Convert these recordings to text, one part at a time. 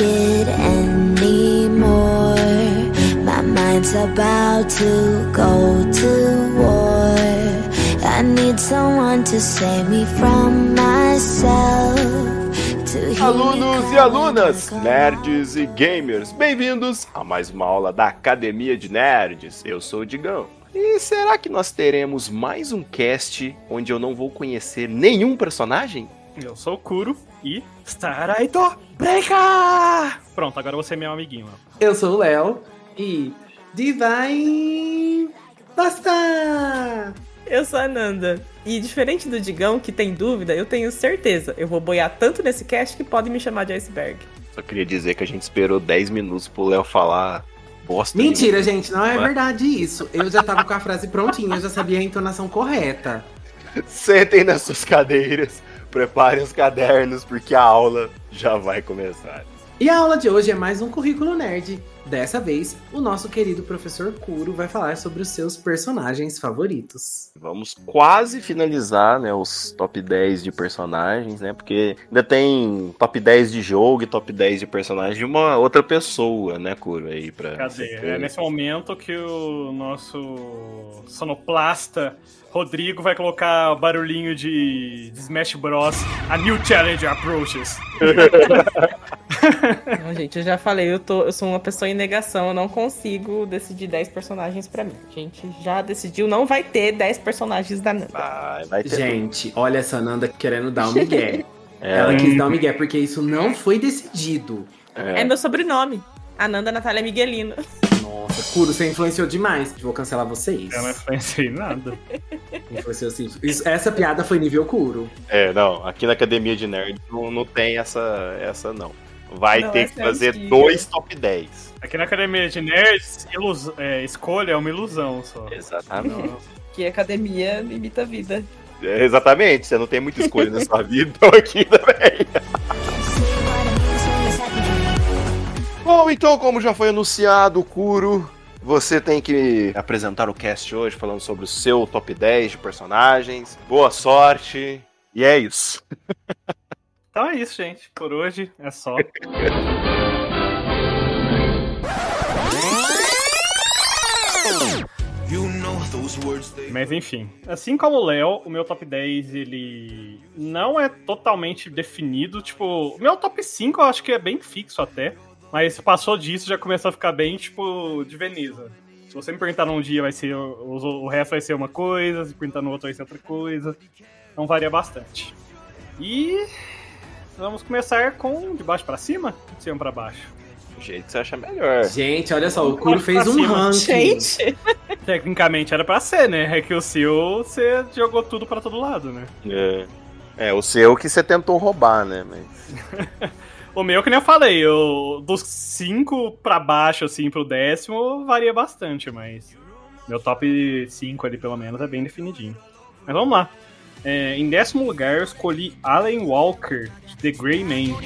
it anymore. My mind's about to go to war. I need someone to save me from myself. Alunos e alunas, nerds e gamers, bem-vindos a mais uma aula da Academia de Nerds. Eu sou o Digão. E será que nós teremos mais um cast onde eu não vou conhecer nenhum personagem? Eu sou o Kuro e Staraito Breika! Pronto, agora você é meu amiguinho. Eu sou o Léo e Divine Basta! Eu sou a Nanda. E diferente do Digão, que tem dúvida, eu tenho certeza. Eu vou boiar tanto nesse cast que pode me chamar de iceberg. Só queria dizer que a gente esperou 10 minutos pro Léo falar bosta. Mentira, gente, não é verdade isso. Eu já tava com a frase prontinha, eu já sabia a entonação correta. Sentem nas suas cadeiras, preparem os cadernos, porque a aula já vai começar. E a aula de hoje é mais um currículo nerd. Dessa vez, o nosso querido professor Kuro vai falar sobre os seus personagens favoritos. Vamos quase finalizar, né, os top 10 de personagens, né? Porque ainda tem top 10 de jogo e top 10 de personagem de uma outra pessoa, né, Kuro, aí pra... Cadê? É nesse momento que o nosso sonoplasta Rodrigo vai colocar barulhinho de, de Smash Bros. A New Challenge Approaches. Não, gente, eu já falei, eu, tô, eu sou uma pessoa em negação, eu não consigo decidir 10 personagens pra mim. A gente já decidiu, não vai ter 10 personagens da Nanda. Vai, vai ter Gente, olha essa Nanda querendo dar um migué. É, Ela quis dar um migué porque isso não foi decidido. É meu sobrenome. Ananda Natália Miguelino. Nossa, Kuro, você influenciou demais. Vou cancelar vocês. Eu não influenciei nada. Influenciou sim. Isso- essa piada foi nível Kuro. É, não, aqui na Academia de Nerd não, não tem essa, essa não. Vai Não, ter que é fazer antiga. dois top 10. Aqui na Academia de Nerds, ilus- é, escolha é uma ilusão só. Exatamente. Que academia imita a vida. É, exatamente, você não tem muita escolha na sua vida, então aqui também. Bom, então, como já foi anunciado, Kuro, você tem que apresentar o cast hoje falando sobre o seu top 10 de personagens. Boa sorte. E é isso. Então é isso, gente. Por hoje é só. Mas enfim, assim como o Léo, o meu top 10 ele não é totalmente definido. Tipo, o meu top 5 eu acho que é bem fixo até. Mas passou disso já começou a ficar bem, tipo, de Veneza. Se você me perguntar num dia, vai ser. O, o resto vai ser uma coisa, se perguntar no outro vai ser outra coisa. Então varia bastante. E vamos começar com de baixo pra cima? De cima pra baixo. O jeito que você acha melhor. Gente, olha só, o Kuro fez um cima. ranking. Gente! Tecnicamente era pra ser, né? É que o seu você jogou tudo pra todo lado, né? É. É, o seu que você tentou roubar, né? Mas... O meu, que nem eu falei, eu, dos 5 pra baixo, assim, pro décimo, varia bastante, mas meu top 5 ali, pelo menos, é bem definidinho. Mas vamos lá. É, em décimo lugar, eu escolhi Alan Walker, de The Grey Man.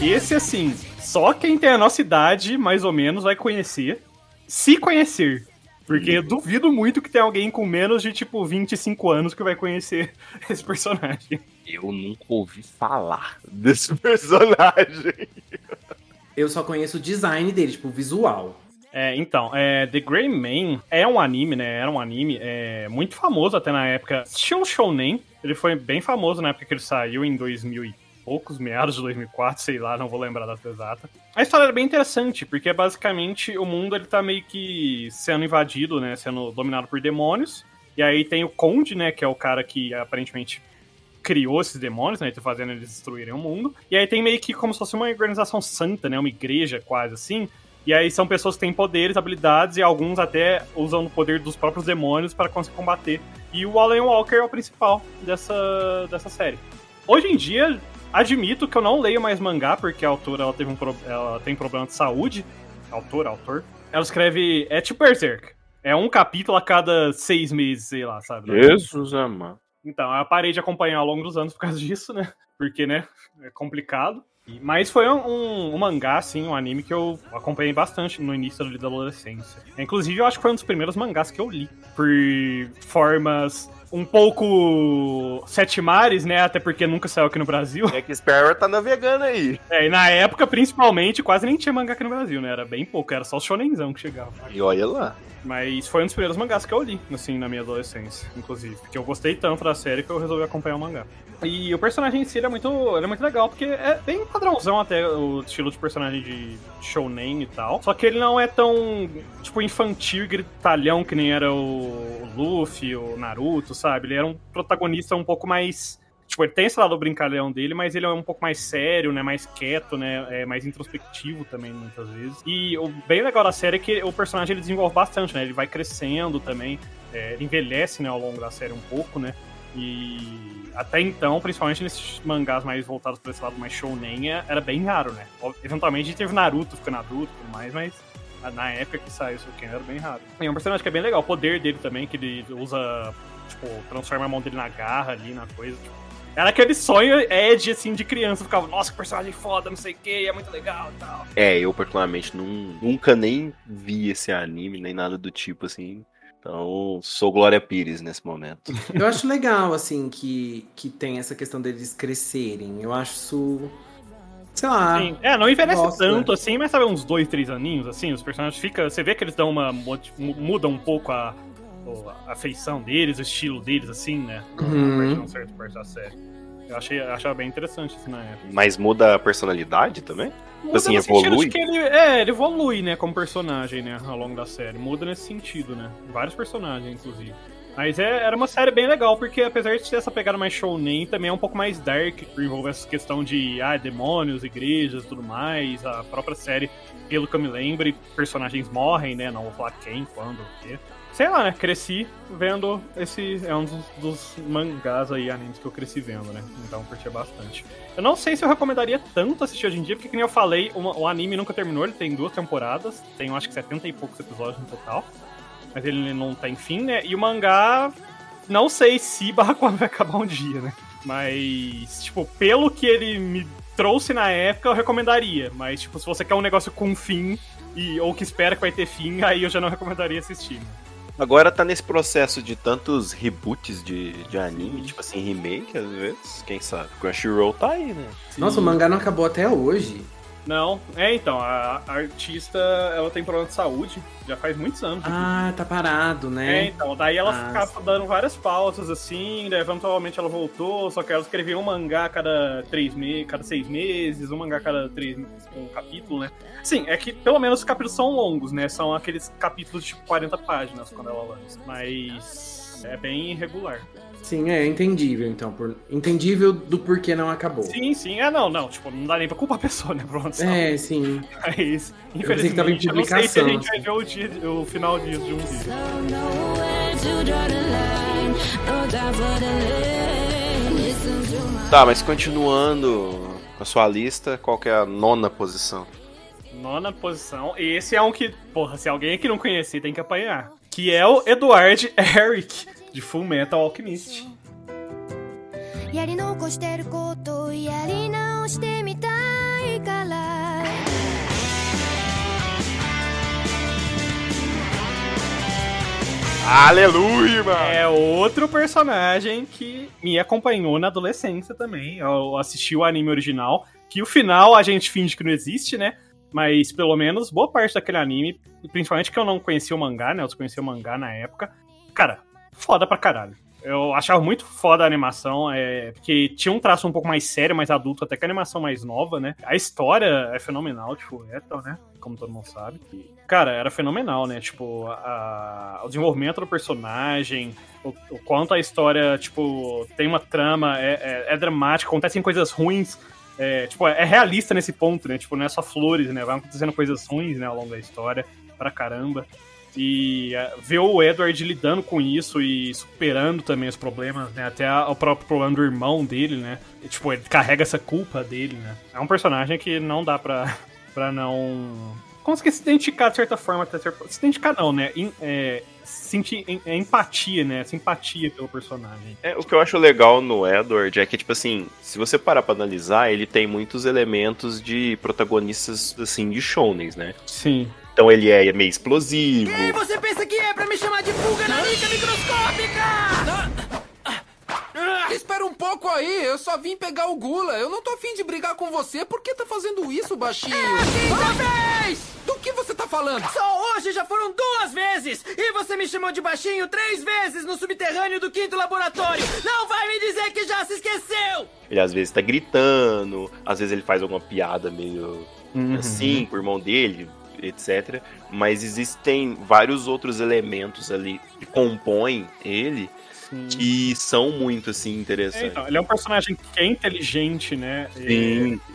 Esse, assim, só quem tem a nossa idade, mais ou menos, vai conhecer. Se conhecer. Porque eu duvido muito que tenha alguém com menos de, tipo, 25 anos que vai conhecer esse personagem. Eu nunca ouvi falar desse personagem. Eu só conheço o design dele, tipo, o visual. É, então, é, The Grey Man é um anime, né? Era um anime é, muito famoso até na época. Tinha Shounen, ele foi bem famoso na época que ele saiu, em 2000 e poucos, meados de 2004, sei lá, não vou lembrar a data exata. A história é bem interessante, porque basicamente o mundo ele tá meio que sendo invadido, né? Sendo dominado por demônios. E aí tem o Conde, né? Que é o cara que aparentemente criou esses demônios, né? Tá fazendo eles destruírem o mundo. E aí tem meio que como se fosse uma organização santa, né? Uma igreja quase assim. E aí são pessoas que têm poderes, habilidades e alguns até usam o poder dos próprios demônios para conseguir combater. E o Alan Walker é o principal dessa, dessa série. Hoje em dia, admito que eu não leio mais mangá, porque a autora ela teve um pro- ela tem problema de saúde. Autor, autor. Ela escreve. É tipo Berserk. É um capítulo a cada seis meses, sei lá, sabe? Jesus amado. Então, eu parei de acompanhar ao longo dos anos por causa disso, né? Porque, né? É complicado. Mas foi um, um, um, mangá, assim, um anime que eu acompanhei bastante no início da adolescência. Inclusive, eu acho que foi um dos primeiros mangás que eu li. Por formas um pouco sete mares, né? Até porque nunca saiu aqui no Brasil. É que Sparrow tá navegando aí. É, e na época, principalmente, quase nem tinha mangá aqui no Brasil, né? Era bem pouco, era só o shonenzão que chegava. E olha lá. Mas foi um dos primeiros mangás que eu li, assim, na minha adolescência, inclusive. Porque eu gostei tanto da série que eu resolvi acompanhar o mangá. E o personagem em si ele é muito, ele é muito legal, porque é bem padrãozão até o estilo de personagem de shounen e tal. Só que ele não é tão, tipo, infantil e gritalhão que nem era o Luffy, o Naruto, sabe? Ele era um protagonista um pouco mais Tipo, ele tem esse lado brincalhão dele, mas ele é um pouco mais sério, né? Mais quieto, né? É mais introspectivo também, muitas vezes. E o bem legal da série é que o personagem ele desenvolve bastante, né? Ele vai crescendo também, é, envelhece, né, ao longo da série um pouco, né? E até então, principalmente nesses mangás mais voltados para esse lado mais shounen, é, era bem raro, né? Eventualmente teve Naruto ficando adulto e tudo mais, mas na época que saiu isso aqui era bem raro. E é um personagem que é bem legal, o poder dele também, que ele usa, tipo, transforma a mão dele na garra ali, na coisa, tipo, era aquele sonho Ed, assim, de criança. Ficava, nossa, que personagem foda, não sei o que, é muito legal e tal. É, eu particularmente não, nunca nem vi esse anime, nem nada do tipo, assim. Então, sou Glória Pires nesse momento. Eu acho legal, assim, que, que tem essa questão deles crescerem. Eu acho isso. Sei lá. Sim. É, não envelhece gosta. tanto assim, mas sabe, uns dois, três aninhos, assim, os personagens ficam. Você vê que eles dão uma. mudam um pouco a, a feição deles, o estilo deles, assim, né? Uhum. A partir certo parte da série. Eu achei, achava bem interessante isso na época. Mas muda a personalidade também? Muda assim, evolui? Que ele, é, ele evolui, né, como personagem, né, ao longo da série. Muda nesse sentido, né? Vários personagens, inclusive. Mas é, era uma série bem legal, porque apesar de ter essa pegada mais shounen, também é um pouco mais dark, por envolver essa questão de ah, demônios, igrejas tudo mais. A própria série, pelo que eu me lembro, personagens morrem, né? Não vou falar quem, quando, o quê sei lá, né? Cresci vendo esse. É um dos, dos, mangás aí, animes que eu cresci vendo, né? Então curti bastante. Eu não sei se eu recomendaria tanto assistir hoje em dia, porque, como eu falei, o, o anime nunca terminou, ele tem duas temporadas, tem acho que 70 e poucos episódios no total. Mas ele não tem fim, né? E o mangá. Não sei se barra quando vai acabar um dia, né? Mas, tipo, pelo que ele me trouxe na época, eu recomendaria. Mas, tipo, se você quer um negócio com fim, e, ou que espera que vai ter fim, aí eu já não recomendaria assistir. Né? Agora tá nesse processo de tantos reboots de, de anime, tipo assim, remake às vezes, quem sabe? Crunchyroll tá aí, né? Nossa, o mangá não acabou até hoje. Não, é então, a, a artista ela tem problema de saúde, já faz muitos anos. Ah, tá parado, né? É, então, daí ela ah, ficava dando várias pausas assim, daí eventualmente ela voltou, só que ela escrevia um mangá cada três meses, cada seis meses, um mangá cada três um capítulo, né? Sim, é que pelo menos os capítulos são longos, né? São aqueles capítulos de tipo 40 páginas quando ela lança. Mas é bem irregular. Sim, é entendível, então. Por... Entendível do porquê não acabou. Sim, sim. É, não, não. Tipo, não dá nem pra culpar a pessoa, né? Pronto. É, sim. Mas, infelizmente, eu, tava em publicação, eu não sei se a gente vai ver o, dia, o final disso de um dia. Tá, mas continuando com a sua lista, qual que é a nona posição? Nona posição. E esse é um que, porra, se alguém aqui não conhecer, tem que apanhar. Que é o Eduard Eric de Full Metal Alchemist. Aleluia, mano! É outro personagem que me acompanhou na adolescência também. Eu assisti o anime original, que o final a gente finge que não existe, né? Mas pelo menos boa parte daquele anime, principalmente que eu não conhecia o mangá, né? Eu conhecia o mangá na época. Cara, foda pra caralho. Eu achava muito foda a animação, é, porque tinha um traço um pouco mais sério, mais adulto, até que a animação mais nova, né? A história é fenomenal, tipo, é tal, né? Como todo mundo sabe. E, cara, era fenomenal, né? Tipo, a, o desenvolvimento do personagem, o, o, quanto a história, tipo, tem uma trama, é, é, é dramática, acontecem coisas ruins, é, tipo, é realista nesse ponto, né? Tipo, não é só flores, né? Vai acontecendo coisas ruins, né, ao longo da história, pra caramba. E uh, ver o Edward lidando com isso e superando também os problemas, né? Até a, o próprio problema do irmão dele, né? E, tipo, ele carrega essa culpa dele, né? É um personagem que não dá pra, pra não conseguir se identificar de certa forma, até se identificar não, né? Em, é, sentir em, é, empatia, né? Simpatia pelo personagem. É, o que eu acho legal no Edward é que, tipo assim, se você parar pra analisar, ele tem muitos elementos de protagonistas, assim, de shounens, né? Sim. Então ele é meio explosivo. Quem você pensa que é pra me chamar de pulga nanica microscópica? Espera um pouco aí, eu só vim pegar o Gula. Eu não tô afim de brigar com você. Por que tá fazendo isso, baixinho? É a quinta Ah, vez! Do que você tá falando? Só hoje já foram duas vezes! E você me chamou de baixinho três vezes no subterrâneo do quinto laboratório! Não vai me dizer que já se esqueceu! Ele às vezes tá gritando, às vezes ele faz alguma piada meio Uhum. assim com o irmão dele, etc. Mas existem vários outros elementos ali que compõem ele Sim. que são muito assim É, interessantes. então, ele é um personagem que é inteligente, né? Sim.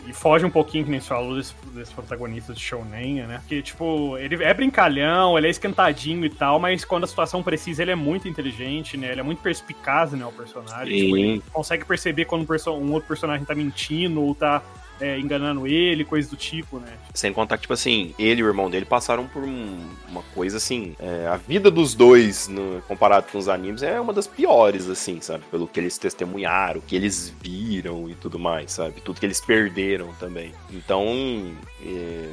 E, e foge um pouquinho, que nem você falou, desse, desse protagonista de Shounen, né? Porque, tipo, ele é brincalhão, ele é esquentadinho e tal, mas quando a situação precisa, ele é muito inteligente, né? Ele é muito perspicaz, né, o personagem. Sim. Tipo, ele consegue perceber quando um, perso- um outro personagem tá mentindo ou tá é, enganando ele, coisa do tipo, né? Sem contar que, tipo assim, ele e o irmão dele passaram por um- uma coisa assim. é, a vida dos dois, no- comparado com os animes, é uma das piores, assim, sabe? Pelo que eles testemunharam, o que eles viram e tudo mais, sabe? Tudo que eles perderam também. Então, é,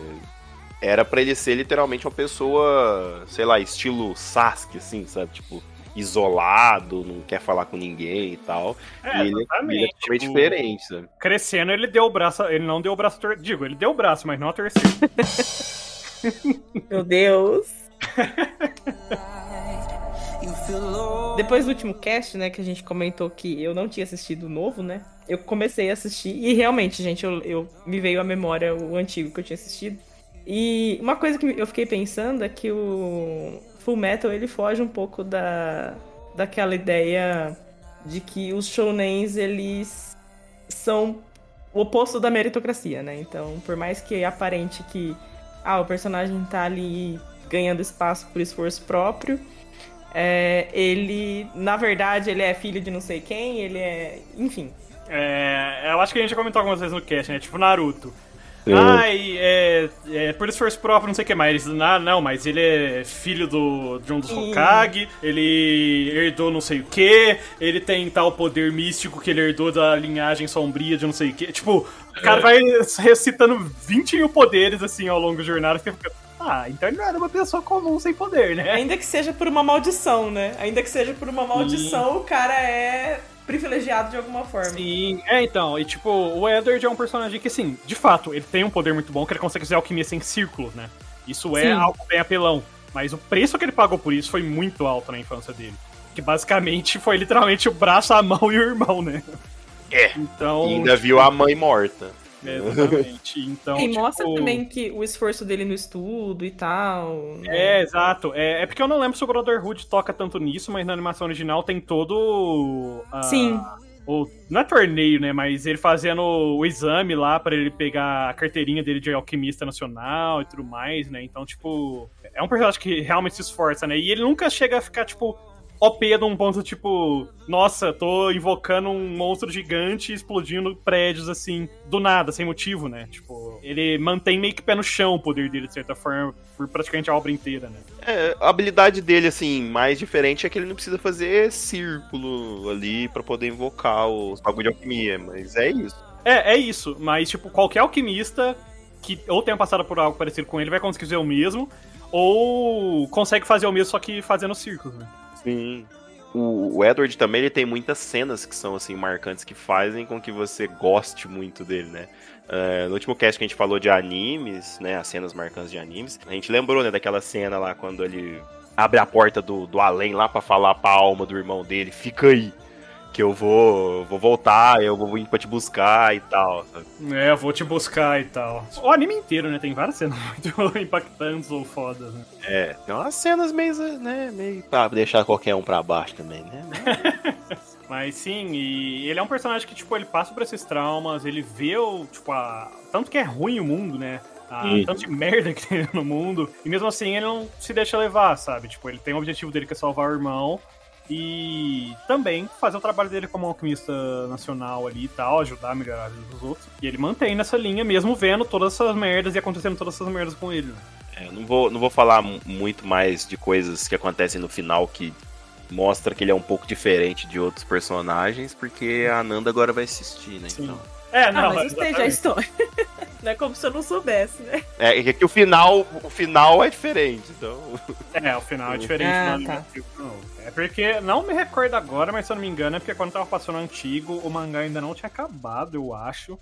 era pra ele ser literalmente uma pessoa, sei lá, estilo Sasuke, assim, sabe? Tipo, isolado, não quer falar com ninguém e tal. É, e ele, ele é totalmente tipo, diferente, sabe? Crescendo, ele deu o braço, ele não deu o braço, tor- digo, ele deu o braço, mas não a terceira. Meu Deus. Depois do último cast, né, que a gente comentou que eu não tinha assistido o novo, né? Eu comecei a assistir e realmente, gente, eu, eu- me veio à memória o antigo que eu tinha assistido. E uma coisa que eu fiquei pensando é que o Full Metal ele foge um pouco da daquela ideia de que os shounens eles são o oposto da meritocracia, né? Então, por mais que aparente que ah, o personagem tá ali ganhando espaço por esforço próprio, é, ele, na verdade, ele é filho de não sei quem, ele é. Enfim. É, eu acho que a gente já comentou algumas vezes no cast, né? Tipo Naruto. Sim. Ai, é, é por esforço próprio, não sei o que mais. Ah, não, mas ele é filho do, de um dos Sim. Hokage, ele herdou não sei o que, ele tem tal poder místico que ele herdou da linhagem sombria de não sei o que. Tipo, o cara vai recitando 20 mil poderes assim ao longo da jornada. Você fica, ah, então ele não era uma pessoa comum sem poder, né? Ainda que seja por uma maldição, né? Ainda que seja por uma maldição, o cara é privilegiado de alguma forma. Sim, é então, e tipo, o Edward é um personagem que, assim, de fato, ele tem um poder muito bom que ele consegue fazer alquimia sem círculos, né? Isso é Sim. algo bem apelão. Mas o preço que ele pagou por isso foi muito alto na infância dele. Que basicamente foi literalmente o braço, a mão e o irmão, né? É. Então. E ainda viu a mãe morta. É, exatamente. Então. E tipo, mostra também que o esforço dele no estudo e tal. né? É, exato. É, é porque eu não lembro se o Brotherhood toca tanto nisso, mas na animação original tem todo. ah, Sim. O, não é torneio, né? Mas ele fazendo o exame lá pra ele pegar a carteirinha dele de alquimista nacional e tudo mais, né? Então, tipo, é um personagem que realmente se esforça, né? E ele nunca chega a ficar, tipo, OP num ponto, tipo, nossa, tô invocando um monstro gigante explodindo prédios, assim, do nada, sem motivo, né? Tipo, ele mantém meio que pé no chão o poder dele, de certa forma, por praticamente a obra inteira, né? É, a habilidade dele, assim, mais diferente é que ele não precisa fazer círculo ali pra poder invocar os bagulho de alquimia, mas é isso. É, é isso. Mas, tipo, qualquer alquimista que ou tenha passado por algo parecido com ele vai conseguir fazer o mesmo, ou consegue fazer o mesmo só que fazendo círculos, né? Sim. O, o Edward também ele tem muitas cenas que são assim marcantes que fazem com que você goste muito dele, né? É, no último cast que a gente falou de animes, né? As cenas marcantes de animes, a gente lembrou, né, daquela cena lá quando ele abre a porta do, do além lá pra falar pra alma do irmão dele, fica aí. Que eu vou, vou voltar, eu vou vir pra te buscar e tal. sabe? É, eu vou te buscar e tal. O anime inteiro, né? Tem várias cenas muito impactantes ou fodas, né? É, tem umas cenas meio, né, meio pra deixar qualquer um pra baixo também, né? Mas sim, e ele é um personagem que, tipo, ele passa por esses traumas, ele vê o, tipo, a... tanto que é ruim o mundo, né? A Sim. tanto de merda que tem no mundo. E mesmo assim ele não se deixa levar, sabe? Tipo, ele tem o objetivo dele que é salvar o irmão. E também fazer o trabalho dele como alquimista nacional ali e tal, ajudar a melhorar a vida dos outros. E ele mantém nessa linha, mesmo vendo todas essas merdas e acontecendo todas essas merdas com ele. né? É, não, vou, não vou falar mu- muito mais de coisas que acontecem no final que mostra que ele é um pouco diferente de outros personagens, porque a Nanda agora vai assistir, né? Sim. Então. É, não, ah, mas esteja a exatamente. não é como se eu não soubesse, né? É, é que o final, o final é diferente, então. É, o final é diferente Ah, do tá. É porque, não me recordo agora, mas se eu não me engano, é porque quando tava passando o antigo, o mangá ainda não tinha acabado, eu acho.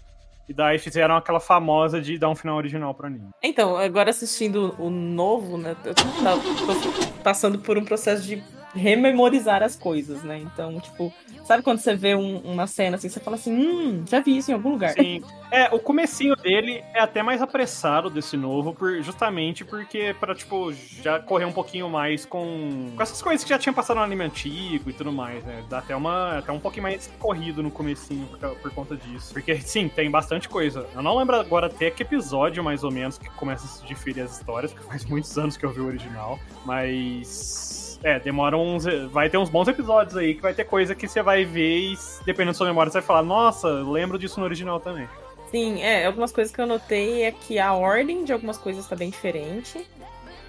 E daí fizeram aquela famosa de dar um final original pro anime. Então, agora assistindo o novo, né? Eu tô, tô passando por um processo de rememorizar as coisas, né? Então, tipo, sabe quando você vê um- uma cena assim, você fala assim, hum, já vi isso em algum lugar. Sim. É, o comecinho dele é até mais apressado desse novo, por, justamente porque pra, tipo, já correr um pouquinho mais com, com essas coisas que já tinham passado no anime antigo e tudo mais, né? Dá até, uma, até um pouquinho mais corrido no comecinho por, por conta disso. Porque, sim, tem bastante coisa. Eu não lembro agora até que episódio, mais ou menos, que começa a se diferir as histórias, porque faz muitos anos que eu vi o original. Mas... É, demora uns. Vai ter uns bons episódios aí que vai ter coisa que você vai ver e, dependendo da sua memória, você vai falar, nossa, lembro disso no original também. Sim, é, algumas coisas que eu notei é que a ordem de algumas coisas tá bem diferente.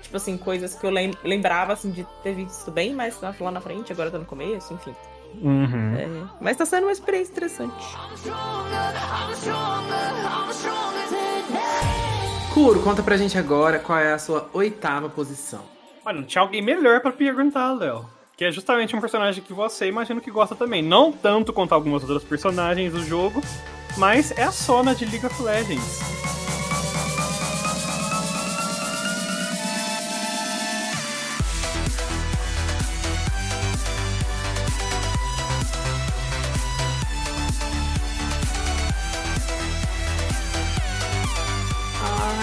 Tipo assim, coisas que eu lem- lembrava assim, de ter visto bem mais lá lá na frente, agora tá no começo, enfim. Uhum. É, mas tá sendo uma experiência interessante. Kuro, conta pra gente agora qual é a sua oitava posição. Olha, não tinha alguém melhor pra perguntar, Léo. Que é justamente um personagem que você imagino que gosta também. Não tanto quanto algumas outras personagens do jogo, mas é a Sona de League of Legends.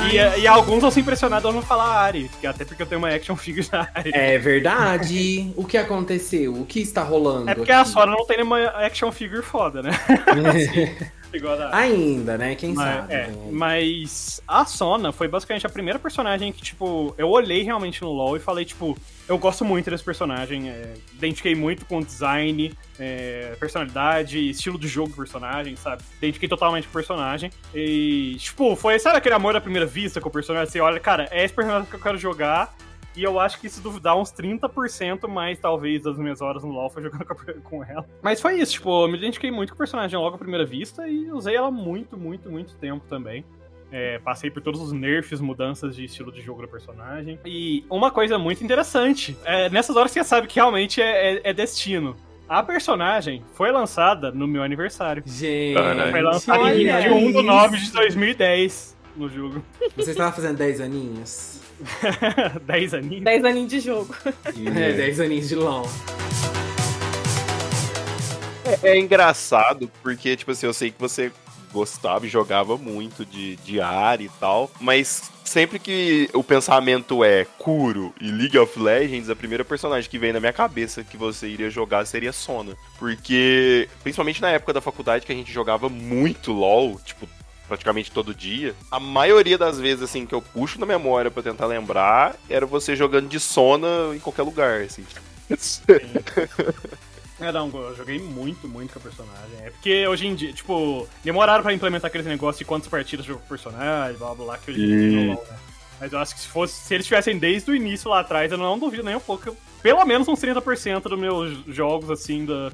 E, e alguns vão se impressionar ao não falar Ari, que até porque eu tenho uma action figure da Ari. É verdade. o que aconteceu? O que está rolando? É porque a aqui? Sora não tem nenhuma action figure foda, né? Igual a da. Ainda, né? Quem Mas, sabe? é, né? mas a Sona foi basicamente a primeira personagem que, tipo, eu olhei realmente no LoL e falei, tipo, eu gosto muito desse personagem, é, identifiquei muito com o design, é, personalidade, estilo de jogo do personagem, sabe? Identifiquei totalmente com o personagem. E, tipo, foi, sabe aquele amor à primeira vista com o personagem? Você olha, cara, é esse personagem que eu quero jogar. E eu acho que isso dá uns 30% mais, talvez, das minhas horas no LoL foi jogando com, ela. Mas foi isso, tipo, eu me identifiquei muito com o personagem logo à primeira vista e usei ela muito, muito, muito tempo também. É, passei por todos os nerfs, mudanças de estilo de jogo do personagem. E uma coisa muito interessante, é, nessas horas você sabe que realmente é, é- é destino. A personagem foi lançada no meu aniversário. Gente. Foi lançada em Olha 21 de 9 de isso. 2010 no jogo. Você estava fazendo 10 aninhos? 10 aninhos. 10 aninhos de jogo. É, 10 aninhos de LOL. É engraçado, porque, tipo assim, eu sei que você gostava e jogava muito de, de Ari e tal, mas sempre que o pensamento é Kuro e League of Legends, a primeira personagem que vem na minha cabeça que você iria jogar seria Sona. Porque, principalmente na época da faculdade que a gente jogava muito LoL, tipo, praticamente todo dia, a maioria das vezes, assim, que eu puxo na memória pra tentar lembrar, era você jogando de Sona em qualquer lugar, assim. É, não, eu joguei muito, muito com a personagem. É porque hoje em dia, tipo, demoraram pra implementar aquele negócio de quantas partidas jogou com o personagem, blá blá blá, que hoje em dia no LoL, né? Mas eu acho que se fosse, se eles tivessem desde o início lá atrás, eu não duvido nem um pouco. que Pelo menos uns 30% dos meus jogos, assim, da,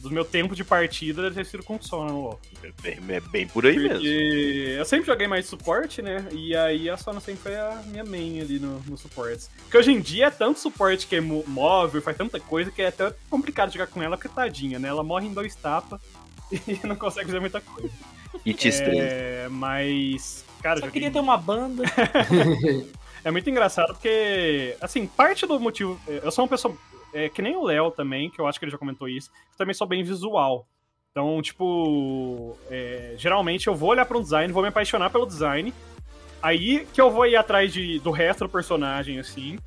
do meu tempo de partida deve ter sido com Sona no LoL. É bem, é bem por aí mesmo. Porque eu sempre joguei mais suporte, né? E aí a Sona sempre foi a minha main ali no, no suportes. Porque hoje em dia é tanto suporte que é móvel, faz tanta coisa que é até complicado jogar com ela, porque tadinha, né? Ela morre em dois tapas e não consegue fazer muita coisa. E te estranho. É, mas, cara, Só joguei queria ter uma banda. é muito engraçado porque, assim, parte do motivo. Eu sou uma pessoa. É, que nem o Léo também, que eu acho que ele já comentou isso. Eu também sou bem visual. Então, tipo. é, geralmente eu vou olhar para um design, vou me apaixonar pelo design. Aí que eu vou ir atrás de, do resto do personagem, assim.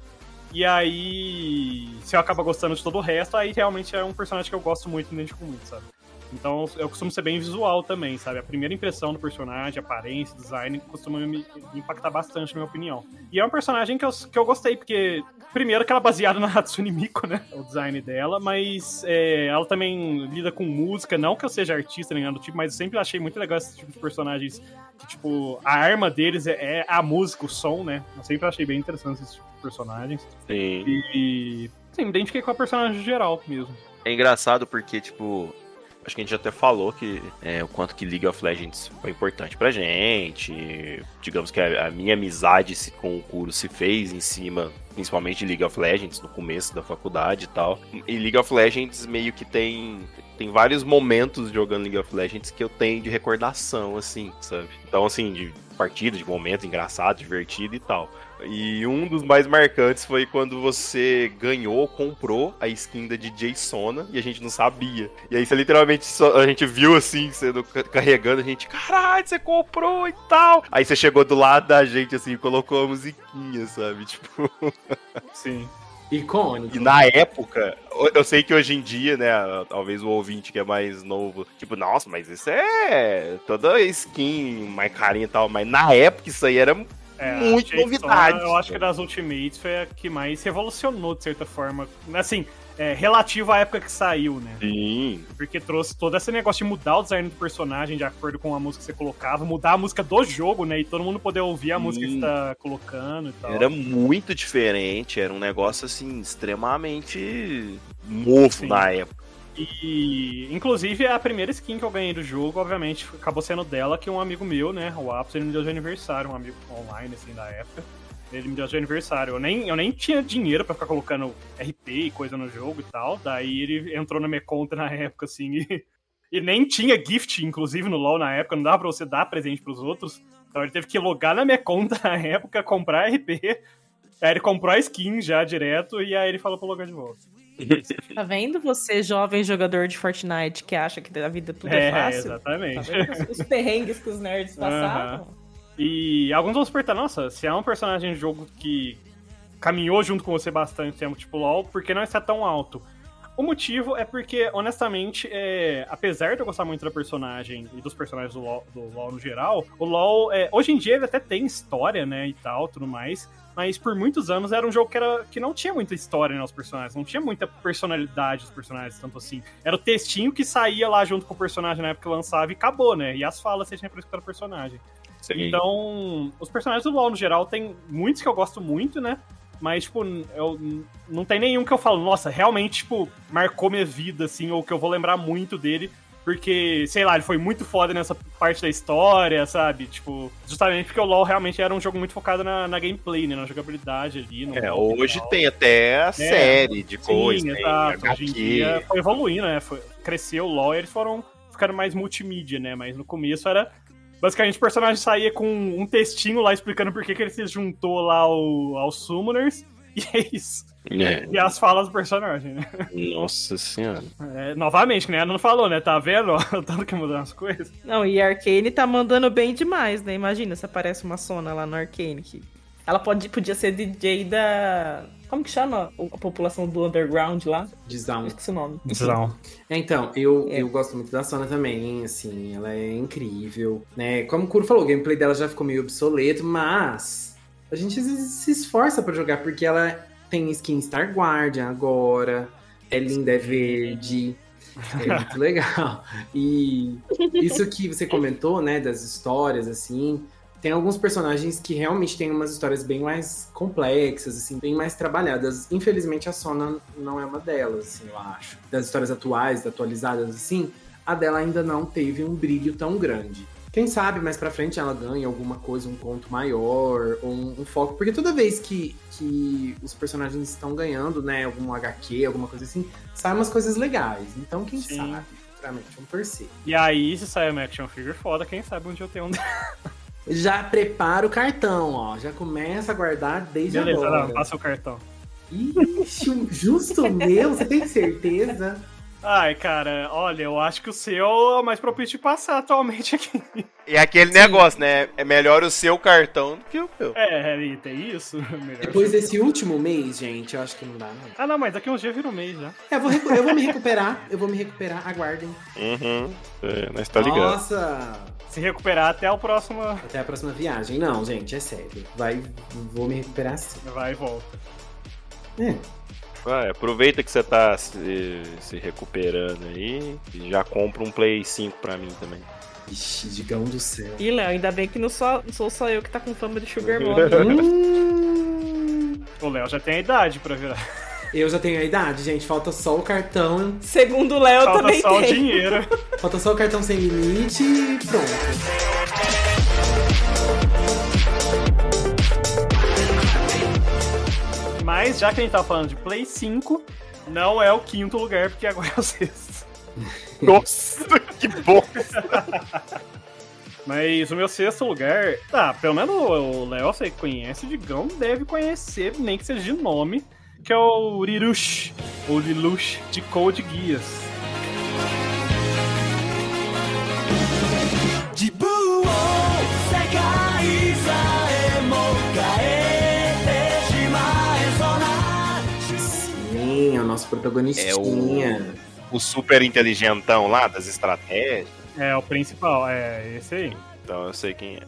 E aí. Se eu acabar gostando de todo o resto, aí realmente é um personagem que eu gosto muito e identifico muito, sabe? Então eu costumo ser bem visual também, sabe? A primeira impressão do personagem, aparência, design, costuma me impactar bastante, na minha opinião. E é um personagem que eu, que eu gostei, porque, primeiro, que ela é baseada na Hatsune Miku, né? O design dela, mas é, ela também lida com música, não que eu seja artista nem nada do tipo, mas eu sempre achei muito legal esse tipo de personagens que, tipo, a arma deles é, é a música, o som, né? Eu sempre achei bem interessante esse tipo de personagens. Sim. E, sim, me identifiquei com a personagem geral mesmo. É engraçado porque, tipo, acho que a gente até falou que é, o quanto que League of Legends foi importante pra gente. Digamos que a, a minha amizade com o Kuro se fez em cima, principalmente de League of Legends, no começo da faculdade e tal. E League of Legends meio que tem. Tem vários momentos jogando League of Legends que eu tenho de recordação, assim, sabe? Então, assim, de partida, de momento engraçado, divertido e tal. E um dos mais marcantes foi quando você ganhou, comprou a skin da DJ Sona e a gente não sabia. E aí você literalmente só, a gente viu assim, sendo ca- carregando, a gente, caralho, você comprou e tal. Aí você chegou do lado da gente assim, e colocou a musiquinha, sabe? Tipo, Sim. Icônico. e na época, eu sei que hoje em dia, né, talvez o ouvinte que é mais novo, tipo, nossa, mas isso é toda skin, mais carinha e tal, mas na época isso aí era É, Muito novidade. Eu acho que das Ultimates foi a que mais revolucionou, de certa forma. Assim, é, relativo à época que saiu, né? Sim, Porque trouxe todo esse negócio de mudar o design do personagem de acordo com a música que você colocava, mudar a música do jogo, né? E todo mundo poder ouvir a Sim. música que você tá colocando e tal. Era muito diferente, era um negócio assim, extremamente novo Sim. na época. E, inclusive, a primeira skin que eu ganhei do jogo, obviamente, acabou sendo dela, que um amigo meu, né, o Apos, ele me deu de aniversário, um amigo online, assim, da época. Ele me deu de aniversário. Eu nem, eu nem tinha dinheiro pra ficar colocando RP e coisa no jogo e tal. Daí ele entrou na minha conta na época, assim, e, e nem tinha gift, inclusive, no LoL na época. Não dava pra você dar presente pros outros. Então ele teve que logar na minha conta na época, comprar RP. Aí ele comprou a skin já direto e aí ele falou pra logar de volta. Tá vendo você, jovem jogador de Fortnite, que acha que a vida tudo é, fácil? Tá exatamente. vendo os perrengues que os nerds passavam? E alguns vão se perguntar, nossa, se é um personagem de jogo que caminhou junto com você bastante tempo, tipo LoL, por que não está tão alto? O motivo é porque, honestamente, é, apesar de eu gostar muito da personagem e dos personagens do LoL, do LoL no geral, o LoL, é, hoje em dia ele até tem história, né, e tal, tudo mais, mas por muitos anos era um jogo que, era, que não tinha muita história nos personagens, não tinha muita personalidade dos personagens, tanto assim. Era o textinho que saía lá junto com o personagem na época que lançava e acabou, né, e as falas você tinha pra escutar o personagem. Então, os personagens do LoL no geral tem muitos que eu gosto muito, né? Mas, tipo, eu, não tem nenhum que eu falo, nossa, realmente, tipo, marcou minha vida, assim, ou que eu vou lembrar muito dele. Porque, sei lá, ele foi muito foda nessa parte da história, sabe? Tipo, justamente porque o LoL realmente era um jogo muito focado na, na gameplay, né? Na jogabilidade ali. É, hoje tem até a série de coisas, Sim, tem exato. Hoje em dia foi evoluindo, né? Foi, cresceu o LoL e eles foram ficando mais multimídia, né? Mas no começo era. Basicamente, o personagem saía com um textinho lá explicando por que, que ele se juntou lá ao, aos Summoners. E é isso. É, E as falas do personagem, né? nossa senhora. É, novamente, né? Ela não falou, né? Tá vendo? Tanto que mudou as coisas. Não, e a Arcane tá mandando bem demais, né? Imagina se aparece uma Sona lá no Arcane. Que... Ela pode, podia ser DJ da. Como que chama a população do underground lá? De Zaun. Esqueci o nome. É, Então, eu, É. eu gosto muito da Sona também, assim, ela é incrível, né? Como o Kuro falou, o gameplay dela já ficou meio obsoleto, mas a gente se se esforça pra jogar, porque ela tem skin Star Guardian agora, é linda, é verde, é muito legal. E isso que você comentou, né, das histórias, assim, tem alguns personagens que realmente têm umas histórias bem mais complexas, assim, bem mais trabalhadas. Infelizmente, a Sona não é uma delas, assim, eu acho. Das histórias atuais, atualizadas, assim, a dela ainda não teve um brilho tão grande. Quem sabe mais pra frente ela ganha alguma coisa, um ponto maior, ou um, um foco. Porque toda vez que, que os personagens estão ganhando, né, algum HQ, alguma coisa assim, saem umas coisas legais. Então, quem Sim. sabe, futuramente, vamos torcer. E aí, se sair uma action figure foda, quem sabe onde eu tenho um. Já prepara o cartão, ó. Já começa a guardar desde Beleza, agora. não, passa o cartão. Ixi, um justo meu, você tem certeza? Ai, cara, olha, eu acho que o seu é o mais propício de passar atualmente aqui. E aquele negócio, né? É melhor o seu cartão do que o meu. É, Harry, tem isso. Melhor Depois desse último mês, gente, eu acho que não dá, não. Ah, não, mas daqui uns dias vira um mês já. Eu vou, recu- eu vou me recuperar, eu vou me recuperar, aguardem. Uhum. É, nós tá ligado. Nossa! Se recuperar até o próximo. Até a próxima viagem. Não, gente, é sério. Vai, vou me recuperar sim. Vai e volta. É. Vai, aproveita que você tá se, se recuperando aí e já compra um Play 5 pra mim também. Ixi, digão do céu. Ih, Léo, ainda bem que não sou, sou só eu que tá com fama de Sugar Mommy. O Léo já tem a idade pra virar. eu já tenho a idade, gente. Falta só o cartão. Segundo o Léo, Falta também só o tem. dinheiro. Falta só o cartão sem limite e pronto. Mas já que a gente tá falando de Play 5, não é o quinto lugar, porque agora é o sexto. Nossa, que bom! Mas o meu sexto lugar, tá, pelo menos o Léo, você conhece, o Digão deve conhecer, nem que seja de nome, que é o Rirush, ou Lilush, de Code Geass. 自分を世界さえも変え Sim, é o nosso protagonistinha. O super inteligentão lá das estratégias. É o principal, é esse aí. Então eu sei quem é.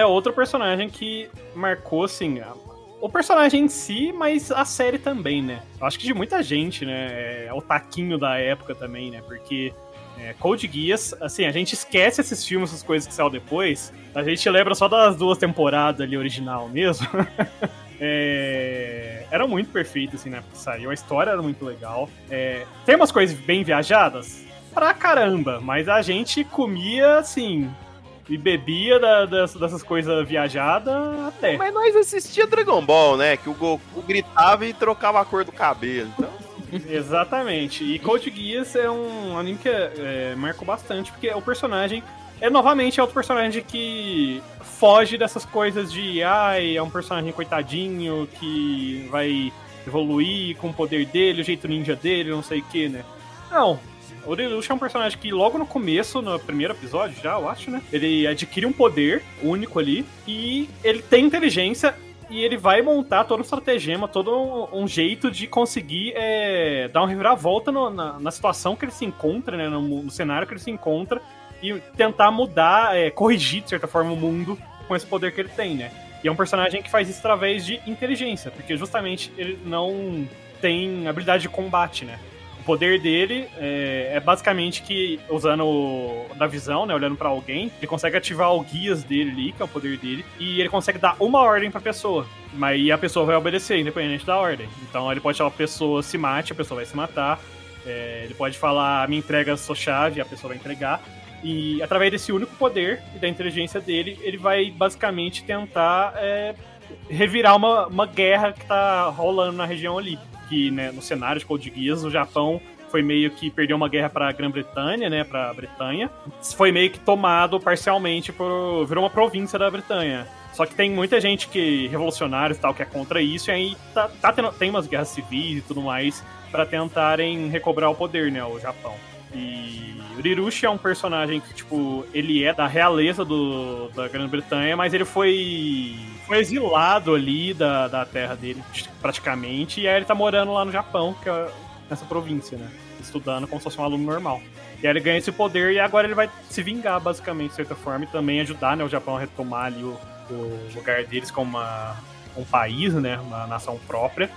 É outro personagem que marcou, assim, a- o personagem em si, mas a série também, né? Eu acho que de muita gente, né? É o taquinho da época também, né? Porque é, Code Geass, assim, a gente esquece esses filmes, essas coisas que saíram depois. A gente lembra só das duas temporadas ali original mesmo. É, era muito perfeito, assim, né? Porque saiu, a história era muito legal. É, tem umas coisas bem viajadas? Pra caramba, mas a gente comia, assim, e bebia da- das- dessas coisas viajadas até. Mas nós assistia Dragon Ball, né? Que o Goku gritava e trocava a cor do cabelo. Então, Exatamente. E Code Geass é um anime que é, é, marcou bastante, porque o personagem é novamente é outro personagem que foge dessas coisas de ai, é um personagem coitadinho que vai evoluir com o poder dele, o jeito ninja dele, não sei o que, né? Não. O Lelouch é um personagem que logo no começo, no primeiro episódio já, eu acho, né? Ele adquire um poder único ali e ele tem inteligência e ele vai montar todo um estratagema, todo um, um jeito de conseguir é, dar uma reviravolta no- na, na situação que ele se encontra, né? No, no cenário que ele se encontra e tentar mudar, é, corrigir, de certa forma, o mundo com esse poder que ele tem, né? E é um personagem que faz isso através de inteligência, porque justamente ele não tem habilidade de combate, né? O poder dele é, é basicamente que, usando o- da visão, né, olhando pra alguém, ele consegue ativar o guias dele ali, que é o poder dele, e ele consegue dar uma ordem pra pessoa. Mas a pessoa vai obedecer, independente da ordem. Então ele pode falar, a pessoa se mate, a pessoa vai se matar. É, ele pode falar, me entrega a sua chave, a pessoa vai entregar. E através desse único poder e da inteligência dele, ele vai basicamente tentar é, revirar uma, uma guerra que tá rolando na região ali. Que né, no cenário de Code Geass, o Japão foi meio que perdeu uma guerra pra Grã-Bretanha, né, pra Bretanha. Foi meio que tomado parcialmente por virou uma província da Bretanha. Só que tem muita gente que revolucionários e tal que é contra isso e aí tá, tá tendo, tem umas guerras civis e tudo mais pra tentarem recobrar o poder, né, o Japão. E o Rirushi é um personagem que, tipo, ele é da realeza do, da Grã-Bretanha, mas ele foi, foi exilado ali da, da terra dele, praticamente, e aí ele tá morando lá no Japão, que é nessa província, né? Estudando como se fosse um aluno normal. E aí ele ganha esse poder e agora ele vai se vingar, basicamente, de certa forma, e também ajudar né, o Japão a retomar ali o, o lugar deles como uma, um país, né? Uma nação própria,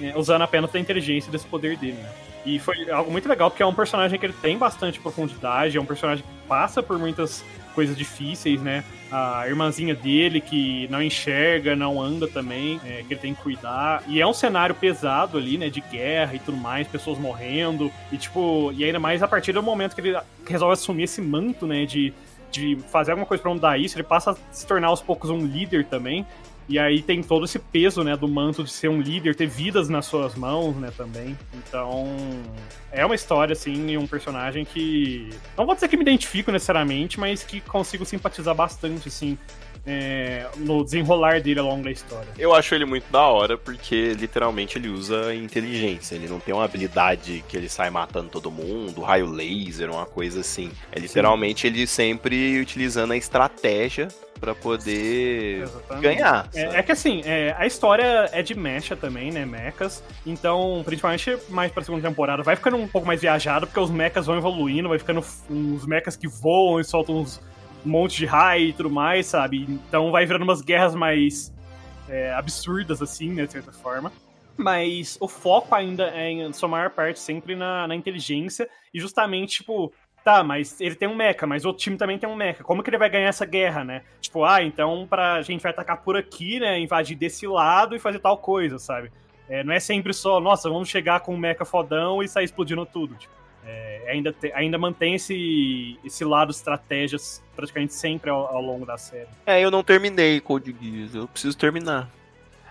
é, usando apenas a inteligência desse poder dele, né? E foi algo muito legal, porque é um personagem que ele tem bastante profundidade, é um personagem que passa por muitas coisas difíceis, né? A irmãzinha dele que não enxerga, não anda também, é, que ele tem que cuidar. E é um cenário pesado ali, né? De guerra e tudo mais, pessoas morrendo. E tipo, e ainda mais a partir do momento que ele resolve assumir esse manto, né? De, de fazer alguma coisa pra mudar isso, ele passa a se tornar aos poucos um líder também. E aí tem todo esse peso, né, do manto de ser um líder, ter vidas nas suas mãos, né, também. Então, é uma história, assim, e um personagem que... Não vou dizer que me identifico necessariamente, mas que consigo simpatizar bastante, assim, é, no desenrolar dele ao longo da história. Eu acho ele muito da hora porque literalmente ele usa inteligência. Ele não tem uma habilidade que ele sai matando todo mundo, raio laser, uma coisa assim. É literalmente ele sempre utilizando a estratégia pra poder Exatamente. ganhar. É, é que assim, é, a história é de mecha também, né? Mechas. Então, principalmente mais pra segunda temporada, vai ficando um pouco mais viajado, porque os mechas vão evoluindo, vai ficando uns mechas que voam e soltam uns um monte de raio e tudo mais, sabe? Então vai virando umas guerras mais é, absurdas, assim, né? De certa forma. Mas o foco ainda é, em sua maior parte, sempre na, na inteligência. E justamente, tipo, tá, mas ele tem um mecha, mas o outro time também tem um mecha. Como que ele vai ganhar essa guerra, né? Tipo, ah, então pra gente vai atacar por aqui, né? Invadir desse lado e fazer tal coisa, sabe? É, não é sempre só, nossa, vamos chegar com um mecha fodão e sair explodindo tudo. Tipo, é, ainda, te- ainda mantém esse, esse lado estratégias praticamente sempre ao, ao longo da série. É, eu não terminei Code Geass, eu preciso terminar.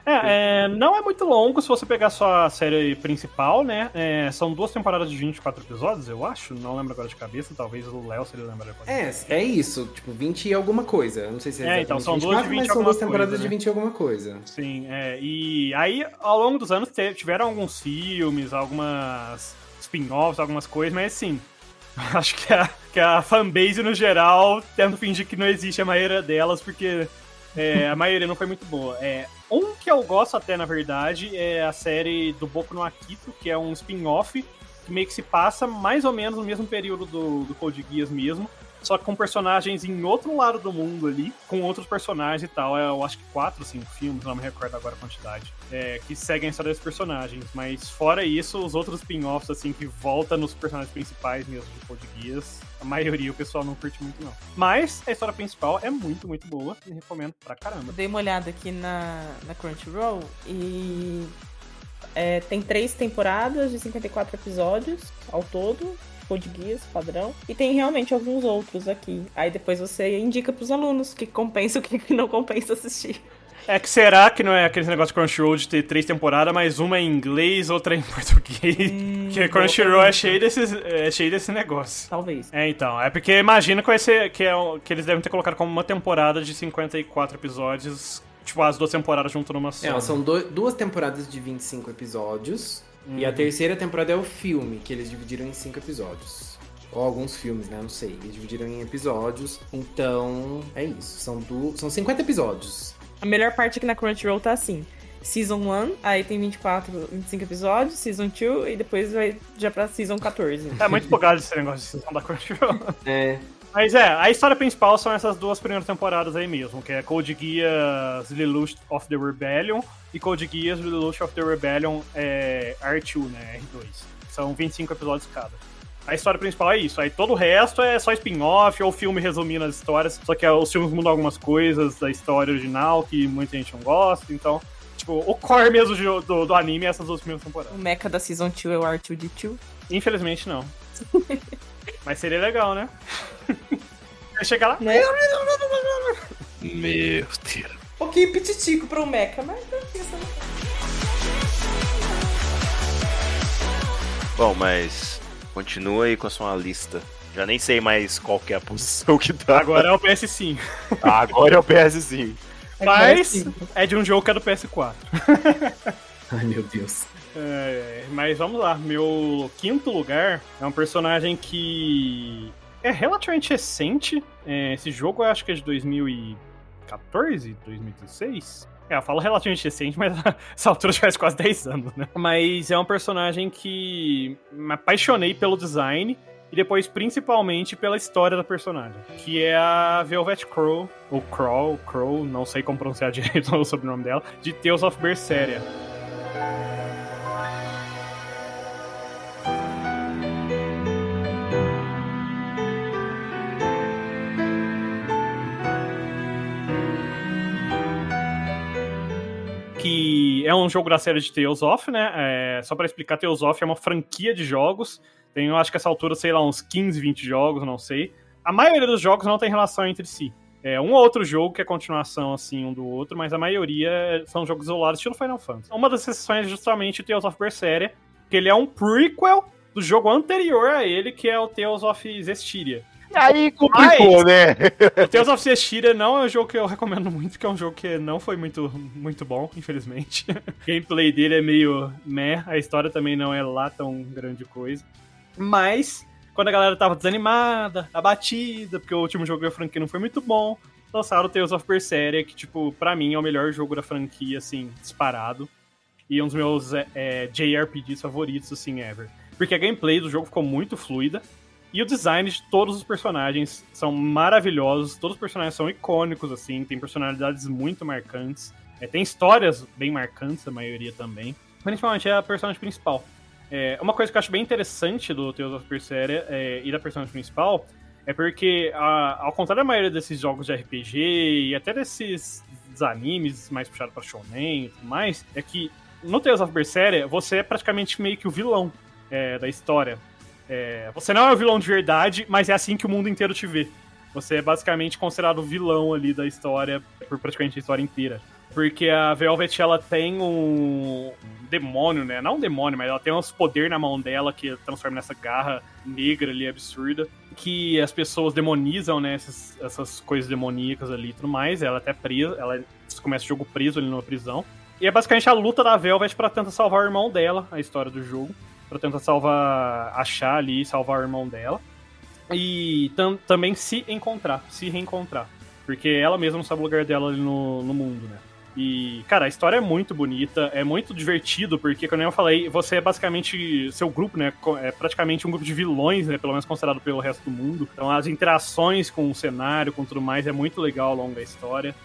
É, é, não é muito longo se você pegar só a série principal, né? É, são duas temporadas de 24 episódios, eu acho. Não lembro agora de cabeça, talvez o Léo se ele lembra depois. É, é isso, tipo, 20 e alguma coisa. Não sei se é, É, então, exatamente são duas de 24, 20 mas são duas temporadas coisa, de né? 20 e alguma coisa. Sim, é, e aí ao longo dos anos tiveram alguns filmes, algumas spin-offs, algumas coisas, mas assim, acho que a, que a fanbase no geral tenta fingir que não existe a maioria delas, porque é, a maioria não foi muito boa. É, um que eu gosto até, na verdade, é a série do Boku no Akito, que é um spin-off que meio que se passa mais ou menos no mesmo período do, do Code Geass mesmo, só com personagens em outro lado do mundo ali, com outros personagens e tal. É, Eu acho que quatro, cinco filmes, não me recordo agora a quantidade, é, que seguem a história desses personagens. Mas fora isso, os outros spin-offs, assim, que voltam nos personagens principais mesmo do Code Geass, a maioria o pessoal não curte muito, não. Mas a história principal é muito, muito boa e recomendo pra caramba. Dei uma olhada aqui na, na Crunchyroll e é, tem três temporadas de 54 episódios ao todo, Code Geass, padrão. E tem realmente alguns outros aqui. Aí depois você indica pros alunos o que compensa e o que não compensa assistir. É que será que não é aquele negócio de Crunchyroll de ter três temporadas, mas uma em inglês, outra em português? Porque Crunchyroll é cheio, desses, é cheio desse negócio. Talvez. É, então. É porque imagina que, vai ser, que, é, o- que eles devem ter colocado como uma temporada de 54 episódios, tipo, as duas temporadas junto numa só. É, são do- duas temporadas de 25 episódios. E Uhum. a terceira temporada é o filme, que eles dividiram em cinco episódios. Ou alguns filmes, né? Não sei. Eles dividiram em episódios. Então, é isso. São, du... são 50 episódios. A melhor parte aqui na Crunchyroll tá assim. Season 1, aí tem 24, 25 episódios, Season 2 e depois vai já pra Season 14. É muito empolgado esse negócio de sessão da Crunchyroll. É. Mas é, a história principal são essas duas primeiras temporadas aí mesmo, que é Code Geass Lelouch of the Rebellion e Code Geass Lelouch of the Rebellion é, R2, né, R2. São 25 episódios cada. A história principal é isso, aí todo o resto é só spin-off ou filme resumindo as histórias, só que os filmes mudam algumas coisas da história original que muita gente não gosta, então, tipo, o core mesmo de- do, do anime é essas duas primeiras temporadas. O mecha da Season 2 é o R2D2. Infelizmente não. Mas seria legal, né? Vai chegar lá. Né? Meu Deus. Um pouquinho pititico pro mecha, mas Bom, mas continua aí com a sua lista. Já nem sei mais qual que é a posição que tá. Agora é o PS5. Ah, agora é o PS5. Mas é de um jogo que é do PS4. Ai, meu Deus. É, mas vamos lá, meu quinto lugar é um personagem que é relativamente recente. É, esse jogo eu acho que é de 2014, 2016. É, eu falo relativamente recente, mas essa altura já faz quase 10 anos, né? Mas é um personagem que me apaixonei pelo design e depois principalmente pela história da personagem, que é a Velvet Crow, ou Crow, Crow, não sei como pronunciar direito o sobrenome dela, de Tales of Berseria. Que é um jogo da série de Tales of, né? É, só pra explicar, Tales of é uma franquia de jogos. Tem, eu acho que essa altura, sei lá, uns 15, 20 jogos, não sei. A maioria dos jogos não tem relação entre si. É um ou outro jogo que é continuação, assim, um do outro, mas a maioria são jogos isolados, estilo Final Fantasy. Uma das exceções é justamente o Tales of Berseria, que ele é um prequel do jogo anterior a ele, que é o Tales of Zestiria. Aí complicou, né? O Tales of Cestiria não é um jogo que eu recomendo muito, que é um jogo que não foi muito, muito bom, infelizmente. O gameplay dele é meio meh, a história também não é lá tão grande coisa. Mas, quando a galera tava desanimada, abatida, porque o último jogo da franquia não foi muito bom, lançaram o Tales of Berseria, que, tipo, pra mim é o melhor jogo da franquia, assim, disparado. E um dos meus é, é, JRPGs favoritos, assim, ever. Porque a gameplay do jogo ficou muito fluida. E o design de todos os personagens são maravilhosos. Todos os personagens são icônicos, assim, tem personalidades muito marcantes. É, tem histórias bem marcantes, a maioria também. Principalmente é a personagem principal. É, uma coisa que eu acho bem interessante do Tales of Berseria é, e da personagem principal é porque, a, ao contrário da maioria desses jogos de RPG e até desses animes mais puxados pra shonen e tudo mais, é que no Tales of Berseria você é praticamente meio que o vilão é, da história. É, você não é o vilão de verdade, mas é assim que o mundo inteiro te vê. Você é basicamente considerado o vilão ali da história por praticamente a história inteira. Porque a Velvet, ela tem um demônio, né? Não um demônio, mas ela tem uns poder na mão dela que transforma nessa garra negra ali, absurda. Que as pessoas demonizam, né? Essas, essas coisas demoníacas ali e tudo mais. Ela até presa, ela começa o jogo preso ali numa prisão. E é basicamente a luta da Velvet para tentar salvar o irmão dela, a história do jogo. Para tentar salvar, achar ali salvar o irmão dela. E tam, também se encontrar, se reencontrar. Porque ela mesma não sabe o lugar dela ali no, no mundo, né? E, cara, a história é muito bonita, é muito divertido, porque, como eu falei, você é basicamente. Seu grupo, né? É praticamente um grupo de vilões, né? Pelo menos considerado pelo resto do mundo. Então, as interações com o cenário, com tudo mais, é muito legal ao longo da história.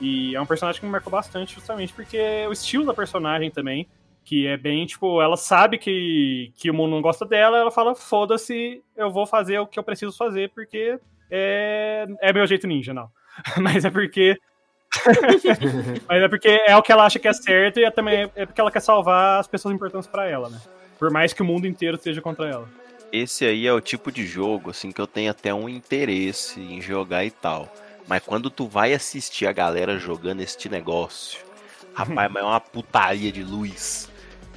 E é um personagem que me marcou bastante, justamente porque o estilo da personagem também, que é bem, tipo, ela sabe que, que o mundo não gosta dela, ela fala, foda-se, eu vou fazer o que eu preciso fazer, porque é, é meu jeito ninja, não. Mas é porque Mas é porque é o que ela acha que é certo e é também é porque ela quer salvar as pessoas importantes para ela, né? Por mais que o mundo inteiro esteja contra ela. Esse aí é o tipo de jogo, assim, que eu tenho até um interesse em jogar e tal. Mas quando tu vai assistir a galera jogando este negócio, rapaz, mas é uma putaria de luz.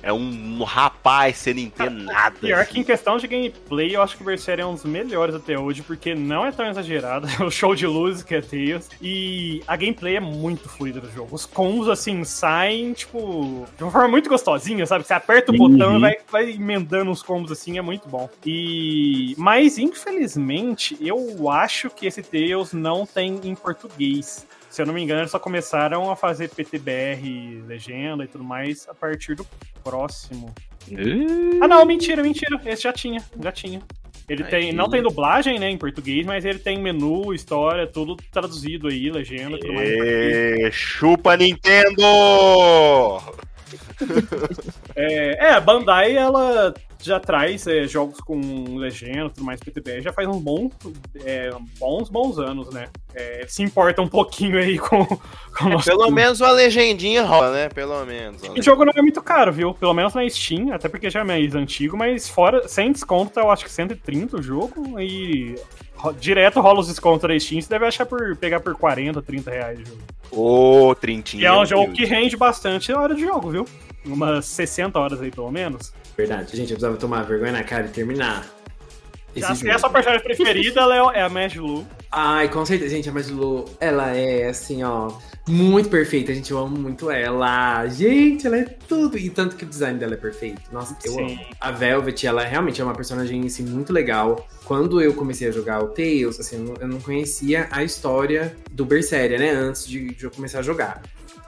É um rapaz sem entender nada. Pior assim. que em questão de gameplay, eu acho que o Berseria é um dos melhores até hoje, porque não é tão exagerado. o show de luzes que é Tails. E a gameplay é muito fluida do jogo. Os combos, assim, saem, tipo, de uma forma muito gostosinha, sabe? Você aperta o uhum. botão e vai, vai emendando os combos assim, é muito bom. E. Mas, infelizmente, eu acho que esse Tails não tem em português se eu não me engano, eles só começaram a fazer PTBR, legenda e tudo mais a partir do próximo. Uh... Ah, não, mentira, mentira. Esse já tinha, já tinha. Ele tem, não tem dublagem, né, em português, mas ele tem menu, história, tudo traduzido aí, legenda, tudo mais. chupa Nintendo! É, é, a Bandai, ela já traz é, jogos com legenda, tudo mais, PTBR, já faz uns bons, é, bons, bons anos, né? É, se importa um pouquinho aí com, com é, Pelo menos uma legendinha rola, né? Pelo menos. O jogo não é muito caro, viu? Pelo menos na Steam, até porque já é mais antigo, mas fora, sem desconto, eu acho que 130 o jogo e direto rola os descontos da Steam, você deve achar por pegar por 40, 30 reais o jogo. Ô, oh, trintinha. E é um jogo que rende bastante na hora de jogo, viu? Umas 60 horas aí, pelo menos. Verdade, gente, eu precisava tomar vergonha na cara e terminar. Esse. É a sua personagem preferida, ela é, a Magilu. Ai, com certeza, gente, a Magilu, ela é assim, ó, muito perfeita, gente, eu amo muito ela. Gente, ela é tudo, e tanto que o design dela é perfeito. Nossa, eu Sim. amo. A Velvet, ela realmente é uma personagem, assim, muito legal. Quando eu comecei a jogar o Tails, assim, eu não conhecia a história do Berseria, né, antes de, de eu começar a jogar.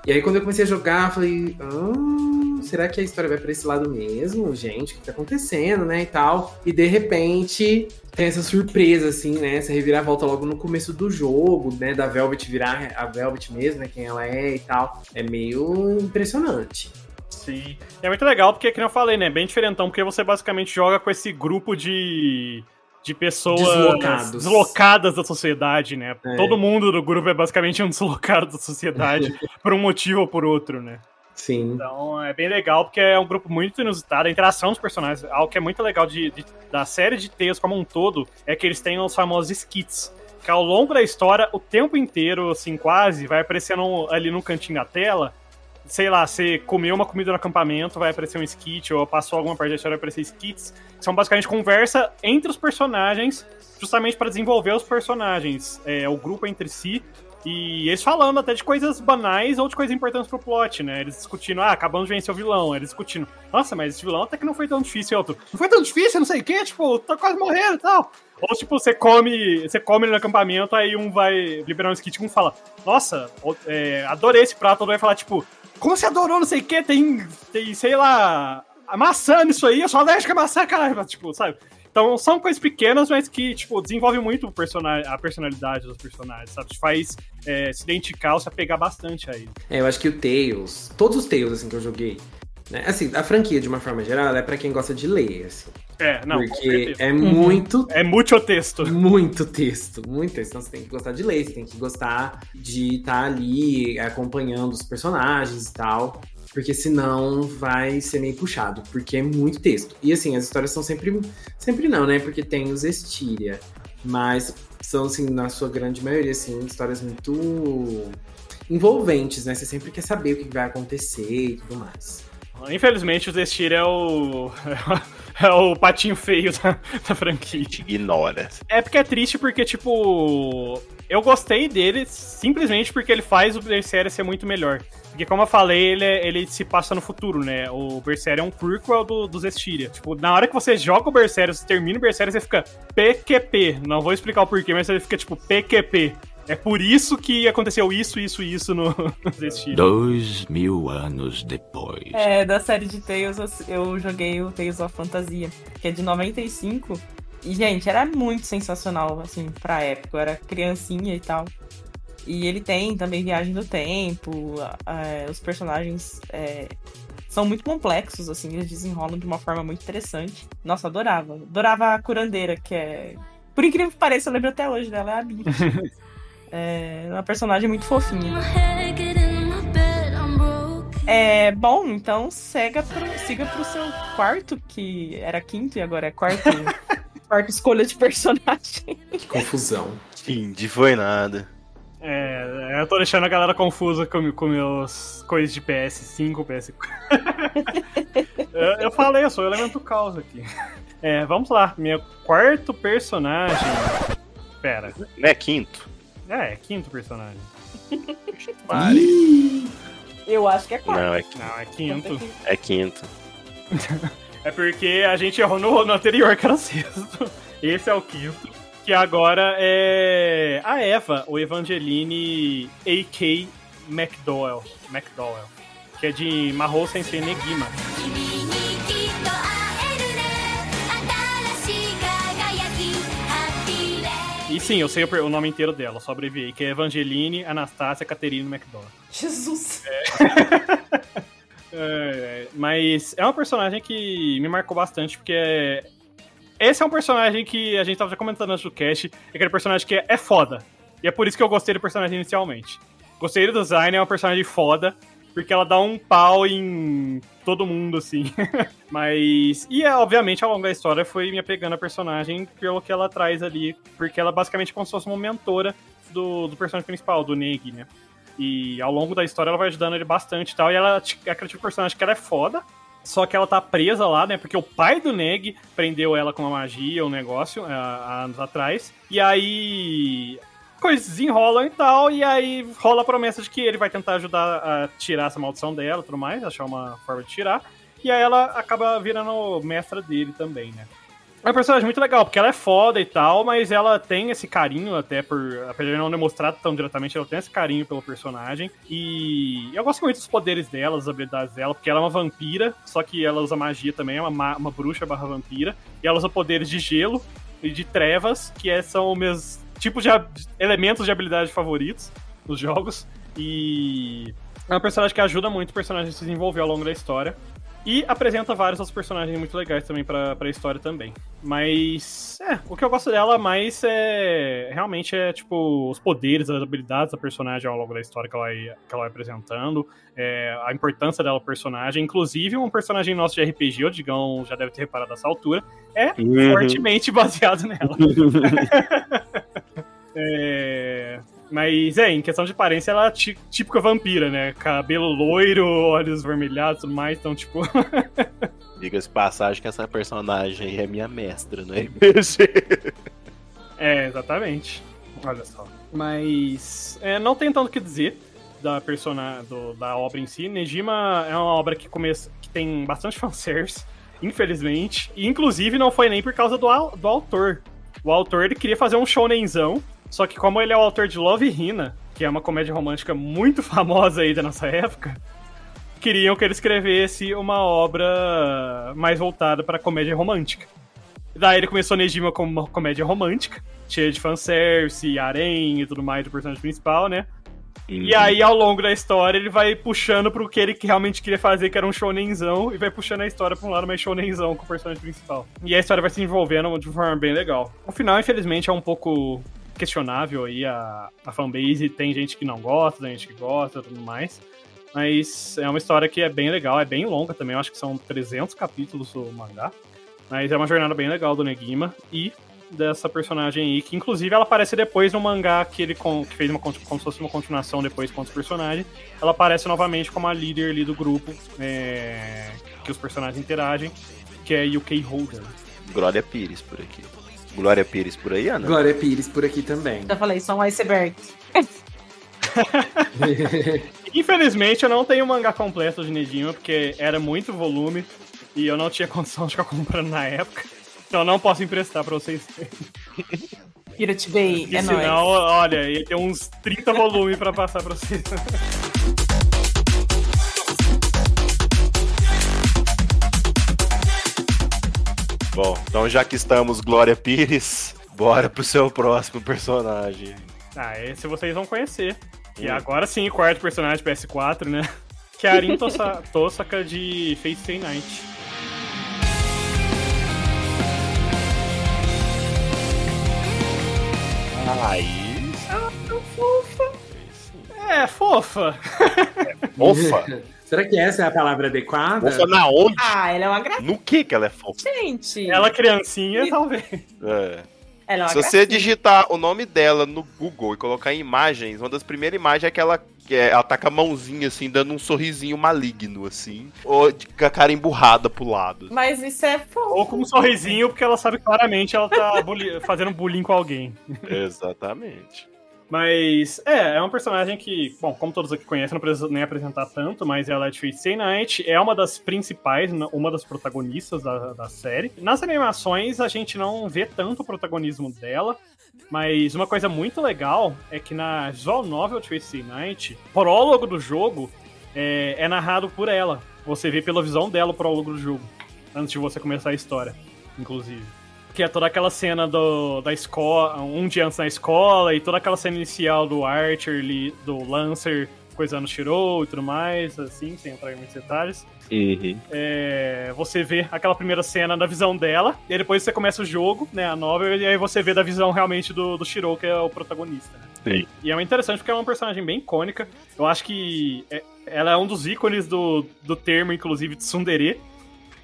E aí, quando eu comecei a jogar, falei, ah, será que a história vai pra esse lado mesmo? Gente, o que tá acontecendo, né? E tal. E de repente, tem essa surpresa, assim, né? Essa reviravolta logo no começo do jogo, né? Da Velvet virar a Velvet mesmo, né? Quem ela é e tal. É meio impressionante. Sim. É muito legal, porque, como eu falei, né? Bem diferentão, porque você basicamente joga com esse grupo de de pessoas Deslocados. deslocadas da sociedade, né? É. Todo mundo do grupo é basicamente um deslocado da sociedade, por um motivo ou por outro, né? Sim. Então é bem legal, porque é um grupo muito inusitado. A interação dos personagens, algo que é muito legal de, de da série de Tales como um todo, é que eles têm os famosos skits. Que ao longo da história, o tempo inteiro, assim, quase, vai aparecendo ali no cantinho da tela sei lá, você comeu uma comida no acampamento, vai aparecer um skit, ou passou alguma parte da história, vai aparecer skits, são basicamente conversa entre os personagens, justamente para desenvolver os personagens, é, o grupo entre si, e eles falando até de coisas banais ou de coisas importantes pro plot, né? Eles discutindo, ah, acabamos de vencer o vilão. Eles discutindo, nossa, mas esse vilão até que não foi tão difícil. E outro, não foi tão difícil, não sei o quê, tipo, tá quase morrendo e tal. Ou tipo, você come, você come no acampamento, aí um vai liberar um skit e um fala, nossa, é, adorei esse prato, outro vai falar, tipo, como você adorou, não sei o quê, tem, tem, sei lá, a maçã nisso aí, eu sou alérgica a maçã, caralho, tipo, sabe? Então são coisas pequenas, mas que, tipo, desenvolve muito a personalidade dos personagens, sabe? Te faz é, se identificar ou se apegar bastante a ele. É, eu acho que o Tails, todos os Tails, assim, que eu joguei, né? Assim, a franquia, de uma forma geral, é para quem gosta de ler, assim. É, não, Porque é muito. É muito texto. Muito texto, muito texto. Então você tem que gostar de ler, você tem que gostar de estar tá ali acompanhando os personagens e tal porque senão vai ser meio puxado, porque é muito texto. E assim, as histórias são sempre. Sempre não, né? Porque tem os Estíria. Mas são, assim, na sua grande maioria, assim, histórias muito envolventes, né? Você sempre quer saber o que vai acontecer e tudo mais. Infelizmente, o Destir é o. é o patinho feio da, da franquia. Ignora. É porque é triste porque, tipo. Eu gostei dele simplesmente porque ele faz o Berseria ser muito melhor. Porque, como eu falei, ele, ele se passa no futuro, né? O Berseria é um prequel do, dos Estiria. Tipo, na hora que você joga o Berseria, você termina o Berseria, você fica PQP. Não vou explicar o porquê, mas você fica tipo PQP. É por isso que aconteceu isso, isso e isso no Estiria. Dois mil anos depois. É, da série de Tales, eu joguei o Tales of Fantasia, que é de 95. E, gente, era muito sensacional, assim, pra época. Eu era criancinha e tal. E ele tem também Viagem do Tempo, é, os personagens é, são muito complexos, assim, eles desenrolam de uma forma muito interessante. Nossa, adorava. Adorava a curandeira, que é. Por incrível que pareça, eu lembro até hoje dela, é a Bibi. é uma personagem muito fofinha. É, bom, então siga pro, siga pro seu quarto, que era quinto e agora é quarto, quarto escolha de personagem. Que confusão. Fim foi nada. É, eu tô deixando a galera confusa com, com meus coisas de PS5, PS4. eu, eu falei, eu sou o elemento caos aqui. É, vamos lá, meu quarto personagem. Pera. Não é quinto? É, é quinto personagem. Pare. Eu acho que é quarto. Não, é, Não, é quinto. É quinto. é porque a gente errou no, no anterior, que era sexto. Esse é o quinto que agora é a Eva, o Evangeline A.K. McDowell, McDowell, que é de Mahou Sensei Negima. E sim, eu sei o nome inteiro dela, só abreviei, que é Evangeline Anastácia Caterine McDowell. Jesus! É... é, mas é uma personagem que me marcou bastante, porque é, esse é um personagem que a gente tava já comentando antes do cast, é aquele personagem que é, é foda. E é por isso que eu gostei do personagem inicialmente. Gostei do design, é uma personagem foda, porque ela dá um pau em todo mundo, assim. Mas. E, é, obviamente, ao longo da história foi me apegando a personagem pelo que ela traz ali, porque ela basicamente é como se fosse uma mentora do, do personagem principal, do Neg, né? E ao longo da história ela vai ajudando ele bastante e tal. E ela é aquele tipo de personagem que ela é foda, só que ela tá presa lá, né? Porque o pai do Neg prendeu ela com uma magia, um negócio, há anos atrás. E aí. Coisas desenrolam e tal, e aí rola a promessa de que ele vai tentar ajudar a tirar essa maldição dela tudo mais, achar uma forma de tirar. E aí ela acaba virando mestra dele também, né? É uma personagem muito legal, porque ela é foda e tal, mas ela tem esse carinho até por. Apesar de não demonstrar tão diretamente, ela tem esse carinho pelo personagem. E eu gosto muito dos poderes dela, das habilidades dela, porque ela é uma vampira, só que ela usa magia também, é uma, uma bruxa barra vampira. E ela usa poderes de gelo e de trevas, que é, são os meus tipos de elementos de habilidade favoritos nos jogos. E é uma personagem que ajuda muito o personagem a se desenvolver ao longo da história. E apresenta vários outros personagens muito legais também pra, pra história também. Mas, é, o que eu gosto dela mais é. Realmente é, tipo, os poderes, as habilidades da personagem ao longo da história que ela vai, que ela vai apresentando. É, a importância dela, personagem. Inclusive, um personagem nosso de RPG, o Digão já deve ter reparado nessa altura, é uhum. fortemente baseado nela. é. Mas é, em questão de aparência, ela é tí- típica vampira, né? Cabelo loiro, olhos vermelhados e tudo mais, então, tipo. Diga-se de passagem que essa personagem aí é minha mestra no RPG. É, exatamente. Olha só. Mas é, não tem tanto o que dizer da persona, do- da obra em si. Nejima é uma obra que, começa, que tem bastante fanservice, infelizmente. E, inclusive, não foi nem por causa do, do autor. O autor ele queria fazer um shonenzão, só que como ele é o autor de Love Hina, que é uma comédia romântica muito famosa aí da nossa época, queriam que ele escrevesse uma obra mais voltada para comédia romântica. Daí ele começou Nejima como uma comédia romântica, cheia de fanservice, harém e tudo mais do personagem principal, né? E aí, ao longo da história, ele vai puxando pro que ele realmente queria fazer, que era um shonenzão, e vai puxando a história pra um lado mais shonenzão com o personagem principal. E a história vai se envolvendo de forma bem legal. O final, infelizmente, é um pouco questionável aí a, a fanbase. Tem gente que não gosta, tem gente que gosta tudo mais. Mas é uma história que é bem legal, é bem longa também, eu acho que são 300 capítulos o mangá. Mas é uma jornada bem legal do Negima e dessa personagem aí, que inclusive ela aparece depois no mangá que ele con- que fez uma, como se fosse uma continuação depois com outros personagens. Ela aparece novamente como a líder ali do grupo, é, que os personagens interagem, que é UK Holder. Glória Pires por aqui. Glória Pires por aí, Ana? Glória Pires por aqui também. Já falei, só um iceberg. Infelizmente eu não tenho o mangá completo de Nejima, porque era muito volume e eu não tinha condição de ficar comprando na época. Então eu não posso emprestar pra vocês. Pirate Bay, E é senão, nóis. olha, ia ter uns 30 volumes pra passar pra vocês. Bom, então já que estamos Glória Pires, bora pro seu próximo personagem. Ah, esse vocês vão conhecer. E Hum. agora sim, quarto personagem PS4, né? Kyarin Tosa- Tosaka de Fate Stay Night. Aí. É, fofa. Fofa? Será que essa é a palavra adequada? Fofa na onde? Ah, ela é uma gracinha, No que que ela é fofa? gente. Ela criancinha, E- talvez. É. Ela é uma Se você gracinha. digitar o nome dela no Google e colocar em imagens, uma das primeiras imagens é aquela que é, ela tá com a mãozinha assim, dando um sorrisinho maligno, assim. Ou de- com a cara emburrada pro lado. Mas isso é fofo. Ou com um sorrisinho, porque ela sabe claramente ela tá bully- fazendo bullying com alguém. Exatamente. Mas, é, é um personagem que, bom, como todos aqui conhecem, não preciso nem apresentar tanto, mas ela é de Fate Stay Night, é uma das principais, n- uma das protagonistas da, da série. Nas animações, a gente não vê tanto o protagonismo dela, mas uma coisa muito legal é que na visual novel de Fate Stay Night, o prólogo do jogo é, é narrado por ela. Você vê pela visão dela o prólogo do jogo, antes de você começar a história, inclusive. Que é toda aquela cena do, da escola, um dia antes na escola, e toda aquela cena inicial do Archer, do Lancer, coisando o Shirou e tudo mais, assim, sem entrar em muitos detalhes. É, você vê aquela primeira cena da visão dela, e aí depois você começa o jogo, né, a novel, e aí você vê da visão realmente do, do Shirou, que é o protagonista. né? Sim. E é interessante porque é uma personagem bem icônica. Eu acho que é- ela é um dos ícones do, do termo, inclusive, tsundere,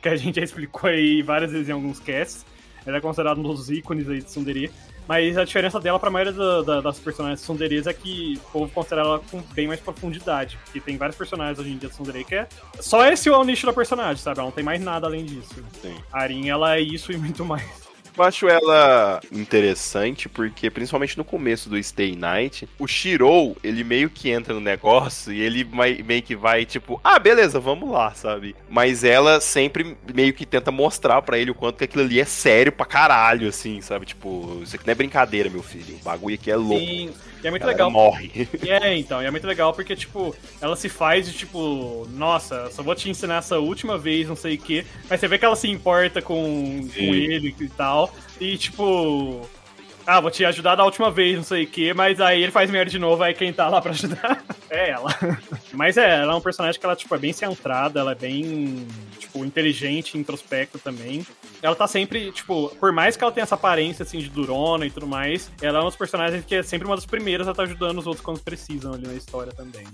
que a gente já explicou aí várias vezes em alguns casts. Ela é considerada um dos ícones aí de tsundere. Mas a diferença dela pra maioria da- da- das personagens tsunderes é que o povo considera ela com bem mais profundidade. Porque tem vários personagens hoje em dia de tsundere que é... Só esse é o nicho da personagem, sabe? Ela não tem mais nada além disso. Sim. A Arin, ela é isso e muito mais. Eu acho ela interessante porque, principalmente no começo do Stay Night, o Shirou, ele meio que entra no negócio e ele meio que vai, tipo, ah, beleza, vamos lá, sabe? Mas ela sempre meio que tenta mostrar pra ele o quanto que aquilo ali é sério pra caralho, assim, sabe? Tipo, isso aqui não é brincadeira, meu filho. O bagulho aqui é louco. Sim, e é muito A galera legal. morre. E é, então, e é muito legal porque, tipo, ela se faz de tipo, nossa, só vou te ensinar essa última vez, não sei o quê. Mas você vê que ela se importa com, com ele e tal. E, tipo, ah, vou te ajudar da última vez, não sei o quê. Mas aí ele faz merda de novo, aí quem tá lá pra ajudar é ela. Mas é, ela é um personagem que ela, tipo, é bem centrada, ela é bem, tipo, inteligente, introspecta também. Ela tá sempre, tipo, por mais que ela tenha essa aparência, assim, de durona e tudo mais, ela é um dos personagens que é sempre uma das primeiras a estar ajudando os outros quando precisam ali na história também.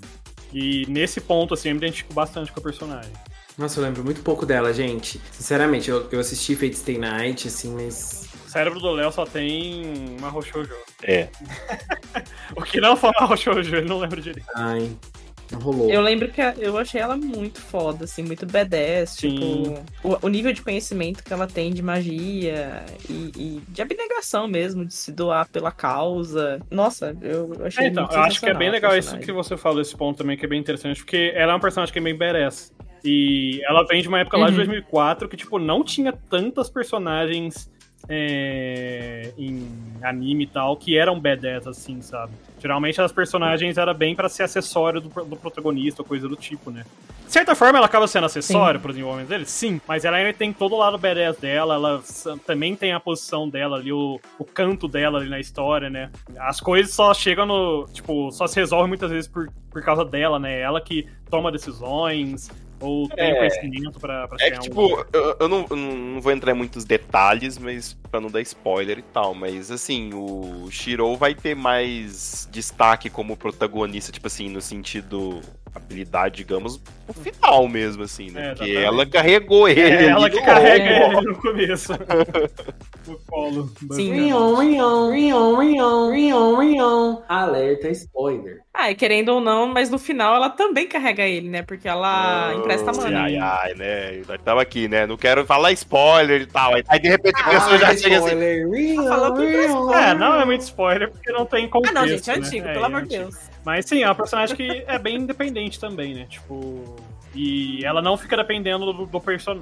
E nesse ponto, assim, eu me identifico bastante com a personagem. Nossa, eu lembro muito pouco dela, gente. Sinceramente, eu, eu assisti Fate Stay Night, assim, mas. O cérebro do Léo só tem uma Shoujo. É. O que não foi mal shoujo, eu não lembro direito. Ai, não rolou. Eu lembro que a- eu achei ela muito foda, assim, muito badass. Sim. Tipo, o, o nível de conhecimento que ela tem de magia e, e de abnegação mesmo, de se doar pela causa. Nossa, eu achei É, então, muito eu acho que é bem legal isso que você falou, esse ponto também, que é bem interessante, porque ela é uma personagem que é bem badass. E ela vem de uma época lá de Uhum. 2004 que, tipo, não tinha tantas personagens é, em anime e tal que eram badass, assim, sabe? Geralmente as personagens eram bem pra ser acessório do, do protagonista ou coisa do tipo, né? De certa forma, ela acaba sendo acessório pro desenvolvimento dele, sim, mas ela ainda tem todo o lado badass dela, ela também tem a posição dela ali, o, o canto dela ali na história, né? As coisas só chegam no. Tipo, só se resolvem muitas vezes por, por causa dela, né? Ela que toma decisões, ou tem É. conhecimento pra, pra É que, algum tipo, eu, eu não, eu não vou entrar em muitos detalhes, mas pra não dar spoiler e tal. Mas, assim, o Shiro vai ter mais destaque como protagonista, tipo assim, no sentido habilidade, digamos, no final mesmo, assim, né? É, Porque exatamente. ela carregou ele. É ela que carrega ele no começo. no colo. Sim. Rion, Rion, Rion, Rion, Rion, Rion. Alerta spoiler. Ah, e querendo ou não, mas no final ela também carrega ele, né? Porque ela empresta Sim, mana. Ai, ai, né? Nós tava aqui, né? Não quero falar spoiler e tal. Aí, de repente, a pessoa já chega assim. spoiler, Rion, falou que Rion, É, não é muito spoiler, porque não tem Ah, contexto. não, gente, é né? antigo, É, pelo é amor de antigo. Mas sim, é uma personagem que é bem independente também, né? Tipo. E ela não fica dependendo do, do,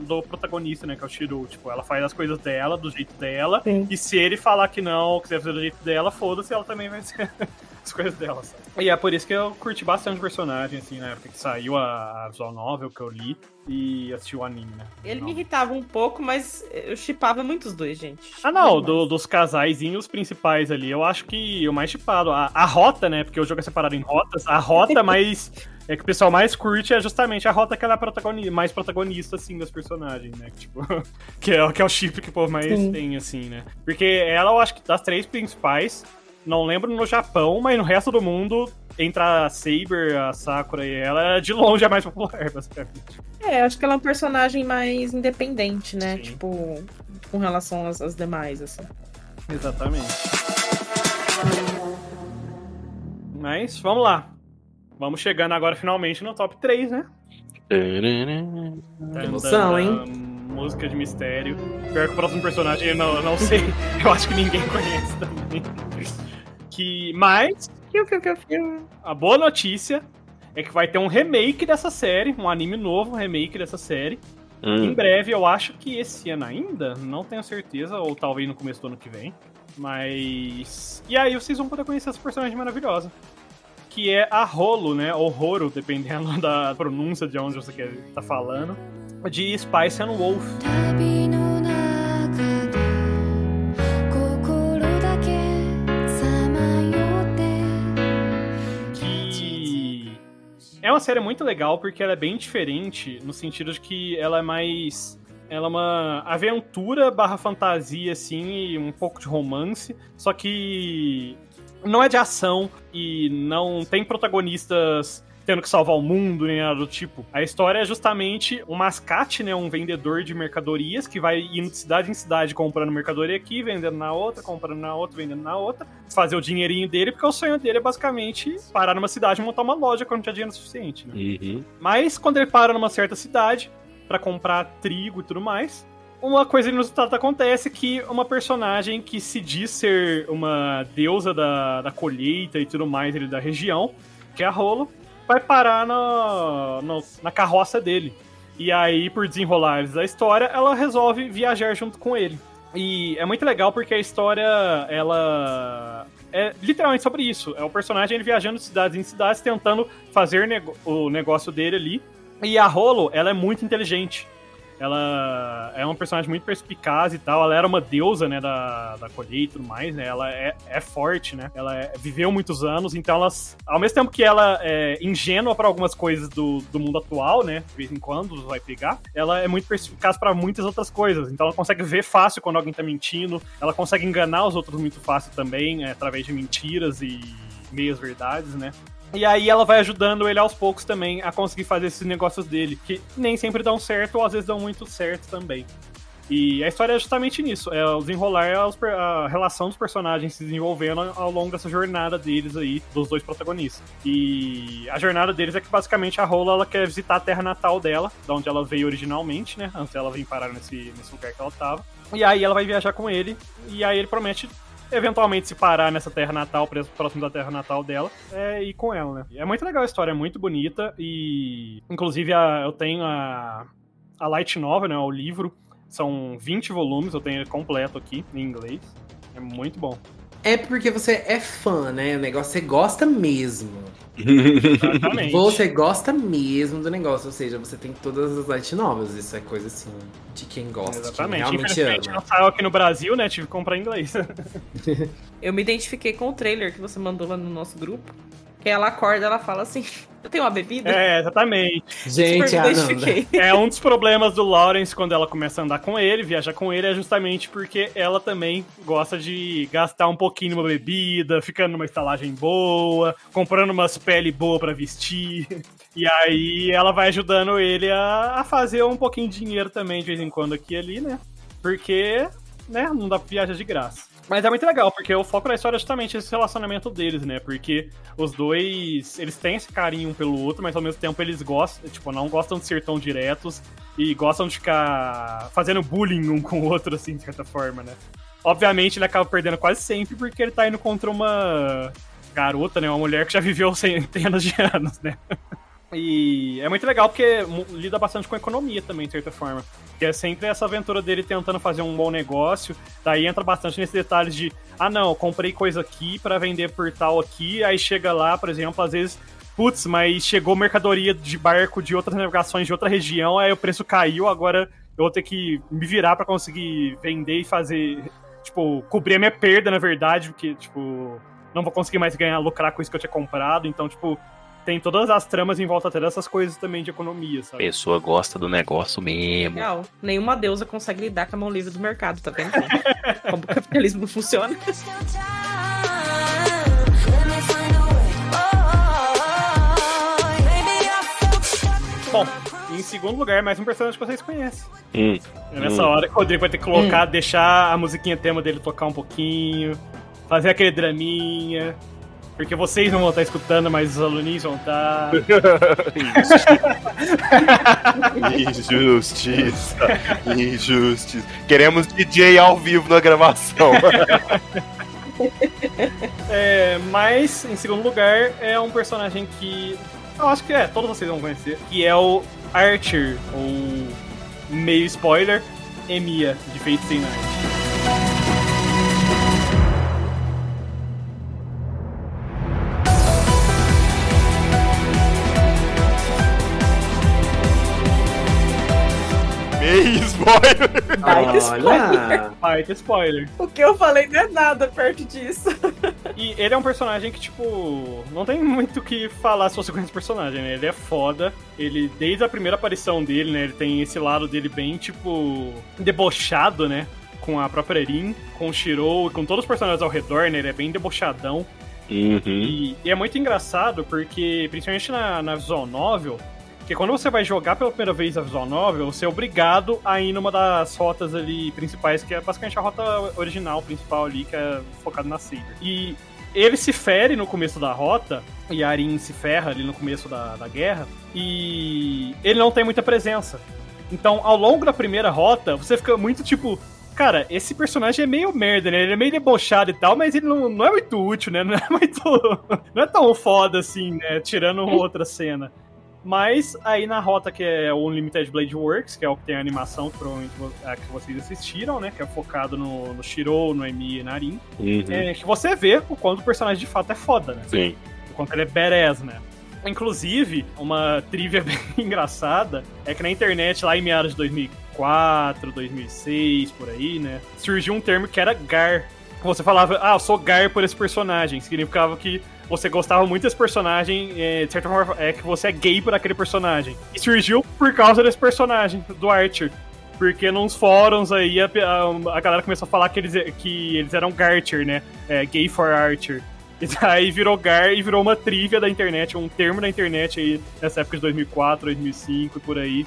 do protagonista, né? Que é o Shiro. Tipo, ela faz as coisas dela, do jeito dela. Sim. E se ele falar que não, quiser fazer do jeito dela, foda-se, ela também vai ser as coisas dela, sabe? E é por isso que eu curti bastante o personagem, assim, na época que saiu a, a visual novel que eu li e assisti o anime, né? Ele Não. me irritava um pouco, mas eu chipava muito os dois, gente. Ah, não, do- dos casaizinhos principais ali, eu acho que o mais chipado. A, a rota, né? Porque o jogo é separado em rotas. A rota mais. É que o pessoal mais curte é justamente a rota que ela é mais protagonista, assim, das personagens, né? Tipo, que é, que é o chip que o povo mais Sim. tem, assim, né? Porque ela, eu acho que das três principais, não lembro no Japão, mas no resto do mundo, entre a Saber, a Sakura e ela, é de longe a mais popular, basicamente. É, acho que ela é um personagem mais independente, né? Sim. Tipo, com relação às, às demais, assim. Exatamente. Mas vamos lá. Vamos chegando agora finalmente no top 3, né? Emoção, hein? Música de mistério. Pior que o próximo personagem eu não, eu não sei. Eu acho que ninguém conhece também. Que, mas, a boa notícia é que vai ter um remake dessa série, um anime novo, um remake dessa série. Em Hum, breve, eu acho que esse ano ainda, não tenho certeza, ou talvez no começo do ano que vem. Mas. E aí vocês vão poder conhecer essa personagem maravilhosa que é a rolo, né? Ou roro, dependendo da pronúncia de onde você quer tá falando, de Spice and Wolf. Que é uma série muito legal porque ela é bem diferente no sentido de que ela é mais ela é uma aventura barra fantasia, assim, e um pouco de romance. Só que não é de ação e não tem protagonistas tendo que salvar o mundo, nem nada do tipo. A história é justamente um mascate, né? Um vendedor de mercadorias que vai indo de cidade em cidade comprando mercadoria aqui, vendendo na outra, comprando na outra, vendendo na outra, fazer o dinheirinho dele, porque o sonho dele é basicamente parar numa cidade e montar uma loja quando tinha dinheiro suficiente, né? uhum. Mas quando ele para numa certa cidade pra comprar trigo e tudo mais, uma coisa inusitada acontece que uma personagem que se diz ser uma deusa da, da colheita e tudo mais ali da região, que é a Rolo, vai parar na, na carroça dele. E aí, por desenrolares da história, ela resolve viajar junto com ele. E é muito legal porque a história, ela é literalmente sobre isso. É o personagem ele viajando de cidades em cidades, tentando fazer o negócio dele ali. E a Rolo, ela é muito inteligente. Ela é uma personagem muito perspicaz e tal. Ela era uma deusa, né, da, da colheita e tudo mais, né? Ela é, é forte, né? Ela é- viveu muitos anos, então ela, ao mesmo tempo que ela é ingênua para algumas coisas do, do mundo atual, né? De vez em quando vai pegar, ela é muito perspicaz para muitas outras coisas. Então ela consegue ver fácil quando alguém tá mentindo, ela consegue enganar os outros muito fácil também, é, através de mentiras e meias verdades, né? E aí ela vai ajudando ele aos poucos também a conseguir fazer esses negócios dele, que nem sempre dão certo ou às vezes dão muito certo também. E a história é justamente nisso, é o desenrolar é a relação dos personagens se desenvolvendo ao longo dessa jornada deles aí, dos dois protagonistas. E a jornada deles é que basicamente a Rola ela quer visitar a terra natal dela, da onde ela veio originalmente, né? Antes dela vir parar nesse, nesse lugar que ela tava. E aí ela vai viajar com ele, e aí ele promete eventualmente se parar nessa terra natal, próximo da terra natal dela, é ir com ela, né? É muito legal a história, é muito bonita, e inclusive a- eu tenho a, a Light Novel, né? O livro. São 20 volumes, eu tenho ele completo aqui, em inglês. É muito bom. É porque você é fã, né? O negócio você gosta mesmo. Exatamente. Você gosta mesmo do negócio, ou seja, você tem todas as light novels. Isso é coisa assim de quem gosta, de quem Exatamente. realmente Infelizmente ama. não saiu aqui no Brasil, né? Tive que comprar em inglês. Eu me identifiquei com o trailer que você mandou lá no nosso grupo. Que ela acorda, ela fala assim: Eu tenho uma bebida? é, exatamente. Gente, Super a me Ananda. identifiquei. É um dos problemas do Lawrence quando ela começa a andar com ele, viajar com ele, é justamente porque ela também gosta de gastar um pouquinho numa bebida, ficando numa estalagem boa, comprando umas peles boas pra vestir. E aí ela vai ajudando ele a, a fazer um pouquinho de dinheiro também de vez em quando aqui e ali, né? Porque, né, não dá pra viajar de graça. Mas é muito legal, porque o foco da história é justamente esse relacionamento deles, né? Porque os dois, eles têm esse carinho um pelo outro, mas ao mesmo tempo eles gostam, tipo, não gostam de ser tão diretos e gostam de ficar fazendo bullying um com o outro, assim, de certa forma, né? Obviamente ele acaba perdendo quase sempre porque ele tá indo contra uma garota, né? Uma mulher que já viveu centenas de anos, né? E é muito legal porque lida bastante com economia também, de certa forma. Que é sempre essa aventura dele tentando fazer um bom negócio. Daí entra bastante nesses detalhes de: ah, não, eu comprei coisa aqui pra vender por tal aqui. Aí chega lá, por exemplo, às vezes, putz, mas chegou mercadoria de barco de outras navegações de outra região, aí o preço caiu, agora eu vou ter que me virar pra conseguir vender e fazer. Tipo, cobrir a minha perda, na verdade, porque, tipo, não vou conseguir mais ganhar, lucrar com isso que eu tinha comprado. Então, tipo, tem todas as tramas em volta até dessas coisas também de economia, A sabe? pessoa gosta do negócio mesmo. Real. Nenhuma deusa consegue lidar com a mão livre do mercado, tá vendo? Como o capitalismo funciona. Bom, em segundo lugar, mais um personagem que vocês conhecem. Hum. É nessa Hum. hora que o Rodrigo vai ter que colocar, deixar a musiquinha tema dele tocar um pouquinho, fazer aquele draminha. Porque vocês não vão estar escutando, mas os aluninhos vão estar. Injustiça. Injustiça. Queremos DJ ao vivo na gravação. É, mas, em segundo lugar, é um personagem que. Eu acho que é, todos vocês vão conhecer. Que é o Archer, ou meio spoiler, Emiya, de Fate Stay Night. Spoiler. Olha! Baita spoiler. O que eu falei não é nada perto disso. E ele é um personagem que, tipo, não tem muito o que falar se você conhece o personagem, né? Ele é foda. Ele, desde a primeira aparição dele, né? Ele tem esse lado dele bem, tipo, debochado, né? Com a própria Erin, com o Shirou e com todos os personagens ao redor, né? Ele é bem debochadão. Uhum. E, e é muito engraçado porque, principalmente na, na visual novel, que quando você vai jogar pela primeira vez a visual novel, você é obrigado a ir numa das rotas ali principais, que é basicamente a rota original principal ali, que é focada na Saber. E ele se fere no começo da rota, e a Arin se ferra ali no começo da, da guerra, e ele não tem muita presença. Então, ao longo da primeira rota, você fica muito tipo, Cara, esse personagem é meio merda, né? Ele é meio debochado e tal, mas ele não, não é muito útil, né? Não é muito. Não é tão foda assim, né? Tirando outra cena. Mas aí na rota que é o Unlimited Blade Works, que é o que tem a animação que provavelmente a que vocês assistiram, né? Que é focado no, no Shiro, no Emi e na Arin. Uhum. É, que você vê o quanto o personagem de fato é foda, né? Sim. o quanto ele é badass, né? Inclusive, uma trivia bem engraçada é que na internet, lá em meados de 2004, 2006, por aí, né? Surgiu um termo que era Gar. Você falava, ah, eu sou Gar por esse personagem. Significava que você gostava muito desse personagem, é, de certa forma, é que você é gay por aquele personagem. E surgiu por causa desse personagem, do Archer. Porque nos fóruns aí a, a- a galera começou a falar que eles, que eles eram Garcher, né? É, gay for Archer. E daí virou Gar e virou uma trivia da internet, um termo da internet aí nessa época de 2004, 2005 e por aí.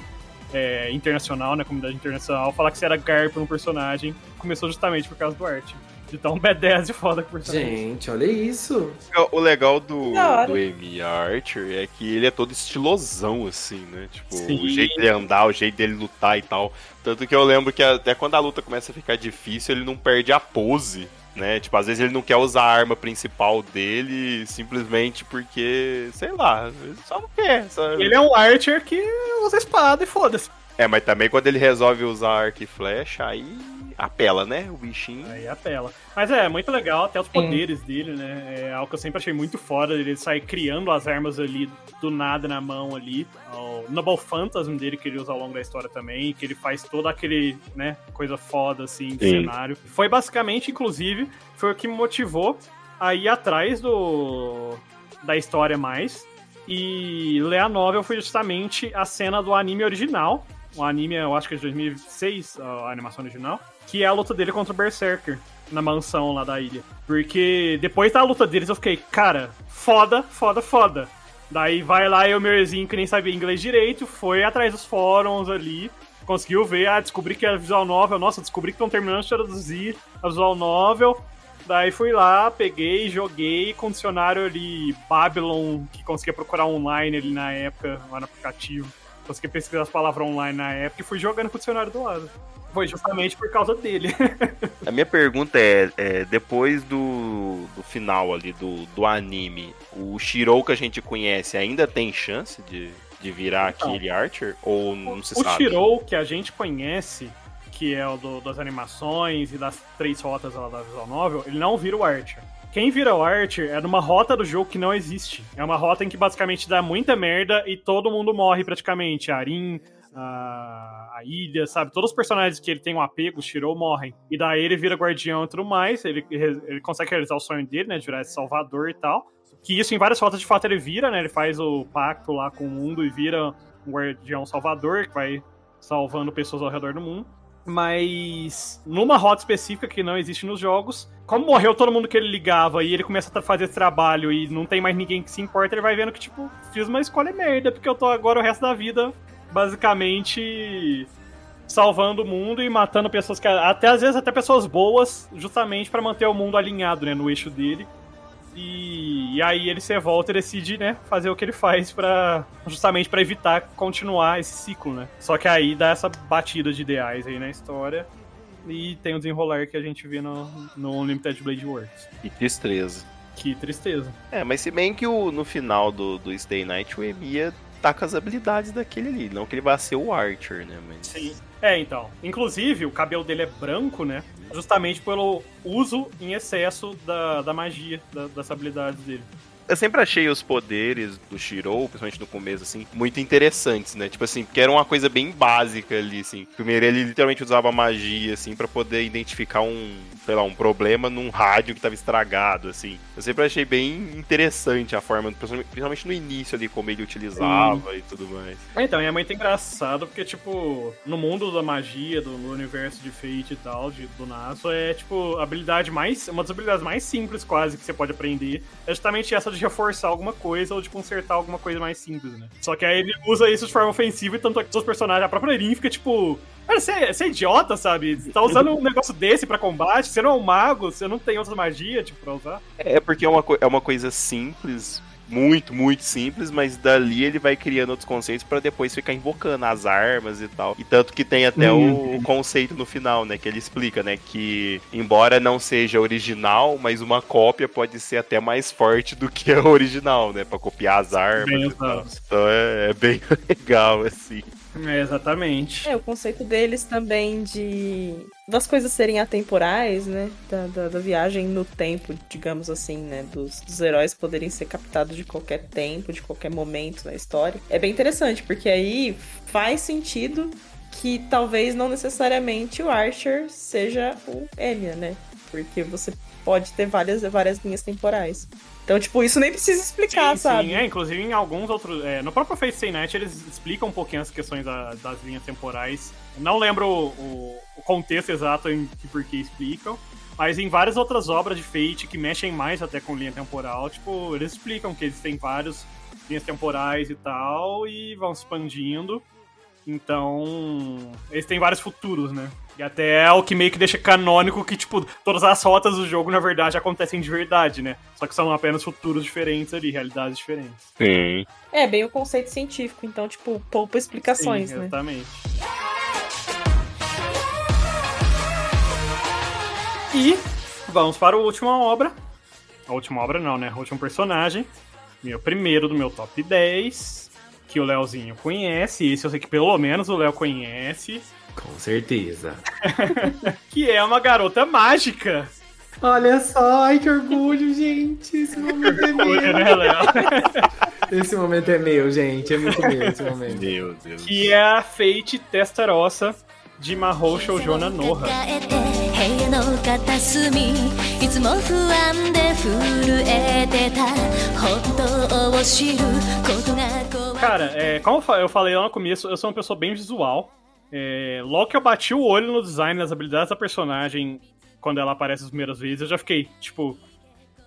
é, internacional, né, comunidade internacional, falar que você era Garp no personagem começou justamente por causa do arte. De tão B10 de foda que o personagem. Gente, olha isso. O legal do, do Amy Archer é que ele é todo estilosão, assim, né? Tipo, Sim. o jeito dele andar, o jeito dele lutar e tal. Tanto que eu lembro que até quando a luta começa a ficar difícil, ele não perde a pose, né? Tipo, às vezes ele não quer usar a arma principal dele simplesmente porque, sei lá, ele só não quer, sabe? Ele é um Archer que usa espada e foda-se. É, mas também quando ele resolve usar arco e flecha, aí apela, né? O bichinho. Aí apela. Mas é, muito legal, até os Sim. poderes dele, né? É algo que eu sempre achei muito foda, ele sair criando as armas ali do nada na mão ali. O Noble Phantasm dele que ele usa ao longo da história também, que ele faz todo aquele, né, coisa foda assim de Sim. cenário. Foi basicamente, inclusive, foi o que me motivou a ir atrás do da história mais. E ler a novel foi justamente a cena do anime original. O anime, eu acho que é de 2006, a animação original. Que é a luta dele contra o Berserker na mansão lá da ilha. Porque depois da luta deles eu fiquei, cara, foda, foda, foda. Daí vai lá eu, meu irmãozinho, que nem sabia inglês direito, foi atrás dos fóruns ali, conseguiu ver, ah, descobri que era visual novel, nossa, descobri que estão terminando de traduzir a visual novel. Daí fui lá, peguei, joguei com dicionário ali Babylon, que conseguia procurar online ali na época, lá no aplicativo. Consegui pesquisar as palavras online na época e fui jogando com o dicionário do lado. Foi justamente por causa dele. A minha pergunta é, é, depois do, do final ali do, do anime, o Shirou que a gente conhece ainda tem chance de, de virar Então. aquele Archer? Ou não se o sabe? Shirou que a gente conhece, que é o do- das animações e das três rotas lá da visual novel, ele não vira o Archer. Quem vira Archer é numa rota do jogo que não existe. É uma rota em que basicamente dá muita merda e todo mundo morre praticamente. A Arin, a, a Ilha, sabe? Todos os personagens que ele tem um apego, o Shirou, morrem. E daí ele vira guardião e tudo mais. Ele, ele consegue realizar o sonho dele, né? De virar esse salvador e tal. Que isso em várias rotas de fato ele vira, né? Ele faz o pacto lá com o mundo e vira um guardião salvador que vai salvando pessoas ao redor do mundo. Mas numa rota específica que não existe nos jogos, como morreu todo mundo que ele ligava e ele começa a fazer esse trabalho e não tem mais ninguém que se importa, ele vai vendo que, tipo, fiz uma escolha merda, porque eu tô agora o resto da vida basicamente salvando o mundo e matando pessoas que até às vezes até pessoas boas, justamente pra manter o mundo alinhado, né, no eixo dele. E, e aí ele se volta e decide, né, fazer o que ele faz para justamente pra evitar continuar esse ciclo, né? Só que aí dá essa batida de ideais aí na história e tem o desenrolar que a gente vê no, no Unlimited Blade Works. Que tristeza. Que tristeza. É, mas se bem que o, no final do, do Stay Night o Emiya tá com as habilidades daquele ali. Não que ele vá ser o Archer, né? Mas... Sim. É, então. Inclusive, o cabelo dele é branco, né? Justamente pelo uso em excesso da, da magia, da- das habilidades dele. Eu sempre achei os poderes do Shirou, principalmente no começo, assim, muito interessantes, né? Tipo assim, porque era uma coisa bem básica ali, assim. Primeiro, ele literalmente usava magia, assim, pra poder identificar um, sei lá, um problema num rádio que tava estragado, assim. Eu sempre achei bem interessante a forma, principalmente no início ali, como ele utilizava e tudo mais. Então, e é muito engraçado porque, tipo, no mundo da magia, do, universo de Fate e tal, de, do Naso, é, tipo, a habilidade mais. Uma das habilidades mais simples, quase, que você pode aprender. É justamente essa de reforçar alguma coisa ou de consertar alguma coisa mais simples, né? Só que aí ele usa isso de forma ofensiva e tanto é que os personagens, a própria Erin fica, tipo. Cara, você, é- é idiota, sabe? Você tá usando um negócio desse pra combate, você não é um mago, você não tem outra magia, tipo, pra usar. É porque é uma, é uma coisa simples, muito, muito simples, mas dali ele vai criando outros conceitos pra depois ficar invocando as armas e tal. E tanto que tem até o, o conceito no final, né? Que ele explica, né? Que embora não seja original, mas uma cópia pode ser até mais forte do que a original, né? Pra copiar as armas Bem e. Então é, é bem legal, assim. É, exatamente. É, o conceito deles também de. das coisas serem atemporais, né? Da, da, da viagem no tempo, digamos assim, né? Dos, dos heróis poderem ser captados de qualquer tempo, de qualquer momento na história. É bem interessante, porque aí faz sentido que talvez não necessariamente o Archer seja o Enya, né? Porque você pode ter várias, várias linhas temporais. Então, tipo, isso nem precisa explicar, sim, sabe? Sim, é, inclusive em alguns outros. é, no próprio Fate Stay Night eles explicam um pouquinho as questões da- das linhas temporais. Não lembro o, o- contexto exato em que por que explicam. Mas em várias outras obras de Fate que mexem mais até com linha temporal, tipo, eles explicam que existem várias linhas temporais e tal, e vão se expandindo. Então, eles têm vários futuros, né? E até é o que meio que deixa canônico que, tipo, todas as rotas do jogo, na verdade, acontecem de verdade, né? Só que são apenas futuros diferentes ali, realidades diferentes. Sim. É, bem o conceito científico, então, tipo, poupa explicações, Sim, né? Exatamente. E vamos para a última obra. A última obra não, né? O último personagem. Meu primeiro do meu top 10. Que o Leozinho conhece. Esse eu sei que pelo menos o Léo conhece. Com certeza. Que é uma garota mágica. Olha só, ai que orgulho, gente. Esse momento é meu. né, Léo? Esse momento é meu, gente. É muito meu esse momento. Meu Deus. Que é a Fate Testarossa de Mahou Shoujo Noha. Cara, é, como eu falei lá no começo, eu sou uma pessoa bem visual. É, logo que eu bati o olho no design, nas habilidades da personagem, quando ela aparece as primeiras vezes, eu já fiquei, tipo,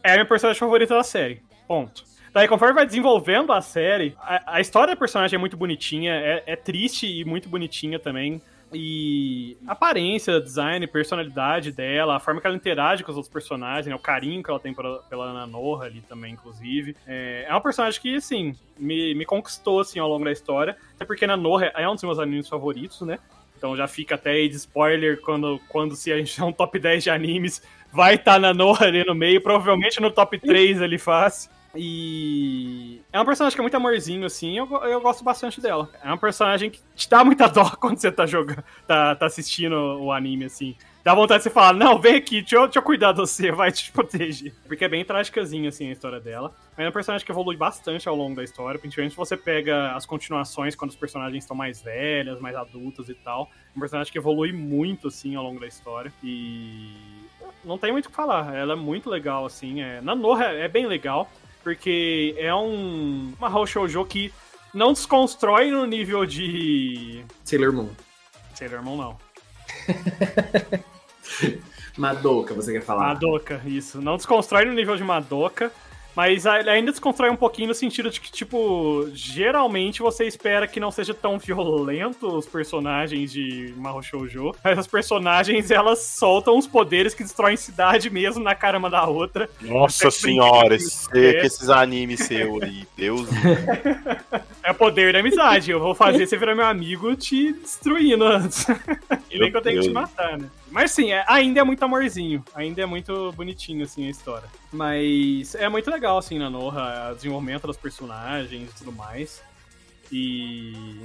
é a minha personagem favorita da série. Ponto. Daí, conforme vai desenvolvendo a série, a, a história da personagem é muito bonitinha, é, é, triste e muito bonitinha também. E aparência, design, personalidade dela, a forma que ela interage com os outros personagens, né, o carinho que ela tem pela, pela Ana Noha ali também, inclusive. É, é uma personagem que, assim, me, me conquistou, assim, ao longo da história. Até porque Ana Noha é um dos meus animes favoritos, né? Então já fica até aí de spoiler quando, quando se a gente é um top 10 de animes, vai estar na Noha ali no meio, provavelmente no top 3 ali fácil. E é um personagem que é muito amorzinho, assim, eu, eu gosto bastante dela. É um personagem que te dá muita dó quando você tá jogando, tá, tá assistindo o anime, assim. Dá vontade de você falar, não, vem aqui, deixa eu, deixa eu cuidar de você, vai te proteger. Porque é bem trágicazinho, assim, a história dela. Mas é um personagem que evolui bastante ao longo da história, principalmente se você pega as continuações quando os personagens estão mais velhas, mais adultos e tal. É um personagem que evolui muito, assim, ao longo da história. E não tem muito o que falar. Ela é muito legal, assim. É... Na Noha é bem legal, porque é um uma Hou Shoujo que não desconstrói no nível de Sailor Moon. Sailor Moon, não. Madoka, você quer falar? Madoka, isso. Não desconstrói no nível de Madoka, mas ainda desconstrói um pouquinho no sentido de que, tipo, geralmente você espera que não seja tão violento os personagens de Mahou Shoujo, mas as personagens, elas soltam os poderes que destroem cidade mesmo na cara uma da outra. Nossa Até senhora, esse, com esses animes seu aí, Deus. É o poder da amizade. Eu vou fazer você virar meu amigo te destruindo antes. e nem que eu tenho que te matar, né? Mas sim, é- ainda é muito amorzinho. Ainda é muito bonitinho, assim, a história. Mas é muito legal, assim, na Noha, o desenvolvimento dos personagens e tudo mais. E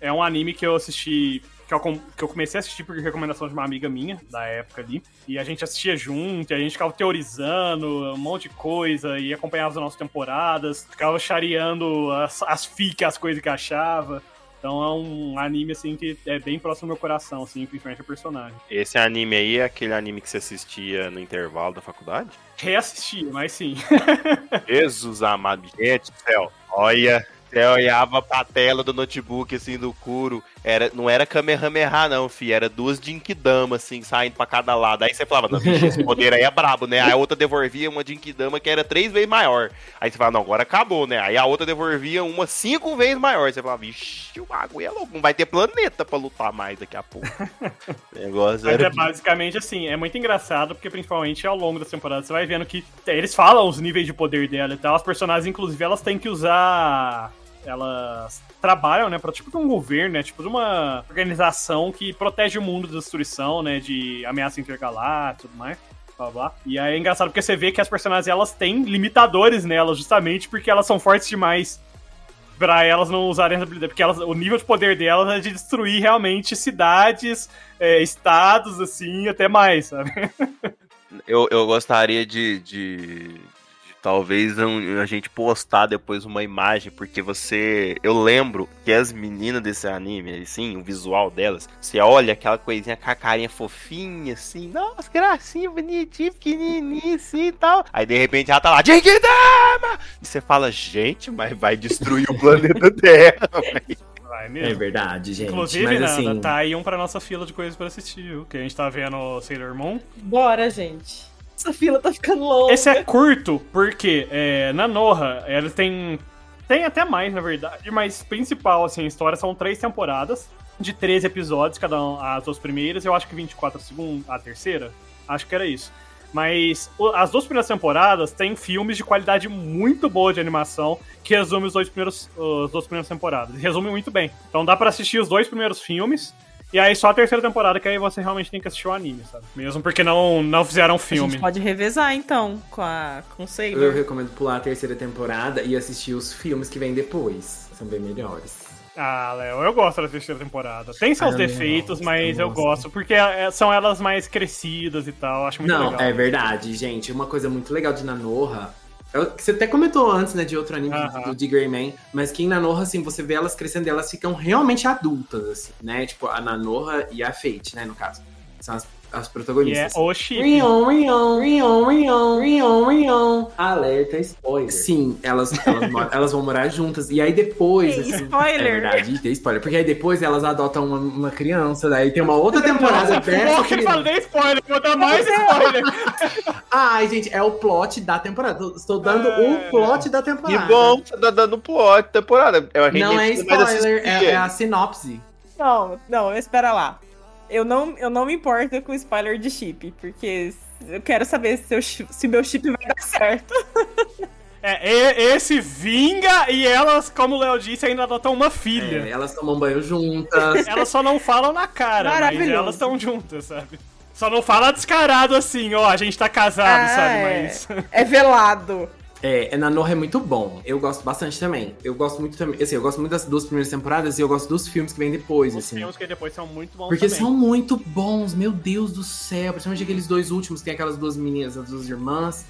é um anime que eu assisti. Que eu, que eu comecei a assistir por recomendação de uma amiga minha, da época ali. E a gente assistia junto, a gente ficava teorizando um monte de coisa, e acompanhava as nossas temporadas, ficava chareando as, as as coisas que achava. Então é um anime, assim, que é bem próximo do meu coração, assim, principalmente o personagem. Esse anime aí é aquele anime que você assistia no intervalo da faculdade? Reassistia, mas sim. Jesus amado, gente do céu. Olha, você olhava pra tela do notebook, assim, do Kuro. Era, não era Kamehameha, não, fi. Era duas Jinkidama, assim, saindo pra cada lado. Aí você falava, não, bicho, esse poder aí é brabo, né? Aí a outra devolvia uma Jinkidama que era três vezes maior. Aí você fala, não, agora acabou, né? Aí a outra devolvia uma cinco vezes maior. Você falava, vixe, o bagulho é louco. Não vai ter planeta pra lutar mais daqui a pouco. o negócio Mas era... é basicamente assim, é muito engraçado, porque principalmente ao longo das temporadas você vai vendo que eles falam os níveis de poder dela e tal. As personagens, inclusive, elas têm que usar. Elas trabalham, né, pra tipo de um governo, né, tipo de uma organização que protege o mundo da destruição, né, de ameaça intergaláctica e tudo mais. Blá, blá. E aí é engraçado porque você vê que as personagens elas têm limitadores nelas, justamente porque elas são fortes demais pra elas não usarem essa habilidade. Porque elas, o nível de poder delas é de destruir realmente cidades, é, estados, assim, até mais, sabe? Eu, eu gostaria de, de talvez um- a gente postar depois uma imagem, porque você. Eu lembro que as meninas desse anime, assim, o visual delas, você olha aquela coisinha com a carinha fofinha, assim, nossa, gracinha, bonitinha, pequenininha, assim e tal. Aí de repente ela tá lá, Jinkidama! E você fala, gente, mas vai destruir o planeta Terra. É mesmo. verdade, gente. Inclusive, Mas Nanda, assim, tá aí um pra nossa fila de coisas pra assistir, viu? Que a gente tá vendo Sailor Moon. Bora, gente. Essa fila tá ficando longa. Esse é curto, porque é, na Noha, ela tem. Tem até mais, na verdade, mas principal, assim, a história são três temporadas. de 13 episódios, cada um, as duas primeiras, eu acho que 24 a segunda, a terceira. Acho que era isso. Mas as duas primeiras temporadas têm filmes de qualidade muito boa de animação que resumem os dois primeiros, as duas primeiras temporadas. Resume muito bem. Então dá pra assistir os dois primeiros filmes. E aí só a terceira temporada, que aí você realmente tem que assistir o anime, sabe? Mesmo porque não, não fizeram A filme. gente pode revezar, então, com, a, com o Eu Sailor. recomendo pular a terceira temporada e assistir os filmes que vêm depois. São bem melhores. Ah, Léo, eu gosto da terceira temporada. Tem seus Ah, defeitos, mas eu eu gosto. porque é- são elas mais crescidas e tal. Acho muito Não, legal. é verdade, gente. Uma coisa muito legal de Nanoha. Eu- que Você até comentou antes, né, de outro anime Aham. do, de Greyman, mas que em Nanoha, assim, você vê elas crescendo e elas ficam realmente adultas, assim, né? Tipo, a Nanoha e a Fate, né, no caso. São as, as é protagonistas. o chip. Rion, Rion, Rion, Rion, Rion, Rion. Alerta spoiler. Sim, elas, elas, elas vão morar juntas. E aí depois. Tem assim, spoiler. É verdade, tem spoiler. Porque aí depois elas adotam uma, uma criança. Daí tem uma outra temporada dessa. bom que falei spoiler, vou dar mais spoiler. Ai, gente, é o plot da temporada. Estou dando É. o plot da Que temporada. bom que você tá dando plot da temporada. Não é spoiler, é, é a sinopse. Não, não, espera lá. Eu não, eu não me importo com spoiler de chip, porque eu quero saber se, eu, se meu chip vai dar certo. É, esse vinga e elas, como o Léo disse, ainda adotam uma É, filha. elas tomam banho juntas. Elas só não falam na cara, mas elas estão juntas, sabe? Só não fala descarado assim, ó, a gente tá casado, Ah, sabe? é. Mas. É velado. É, é, Nanoha é muito bom. Eu gosto bastante também. Eu gosto muito também. Assim, eu gosto muito das duas primeiras temporadas e eu gosto dos filmes que vêm depois, Os assim. filmes que depois são muito bons Porque também. são muito bons, meu Deus do céu. Principalmente aqueles dois últimos, que tem aquelas duas meninas, as duas irmãs.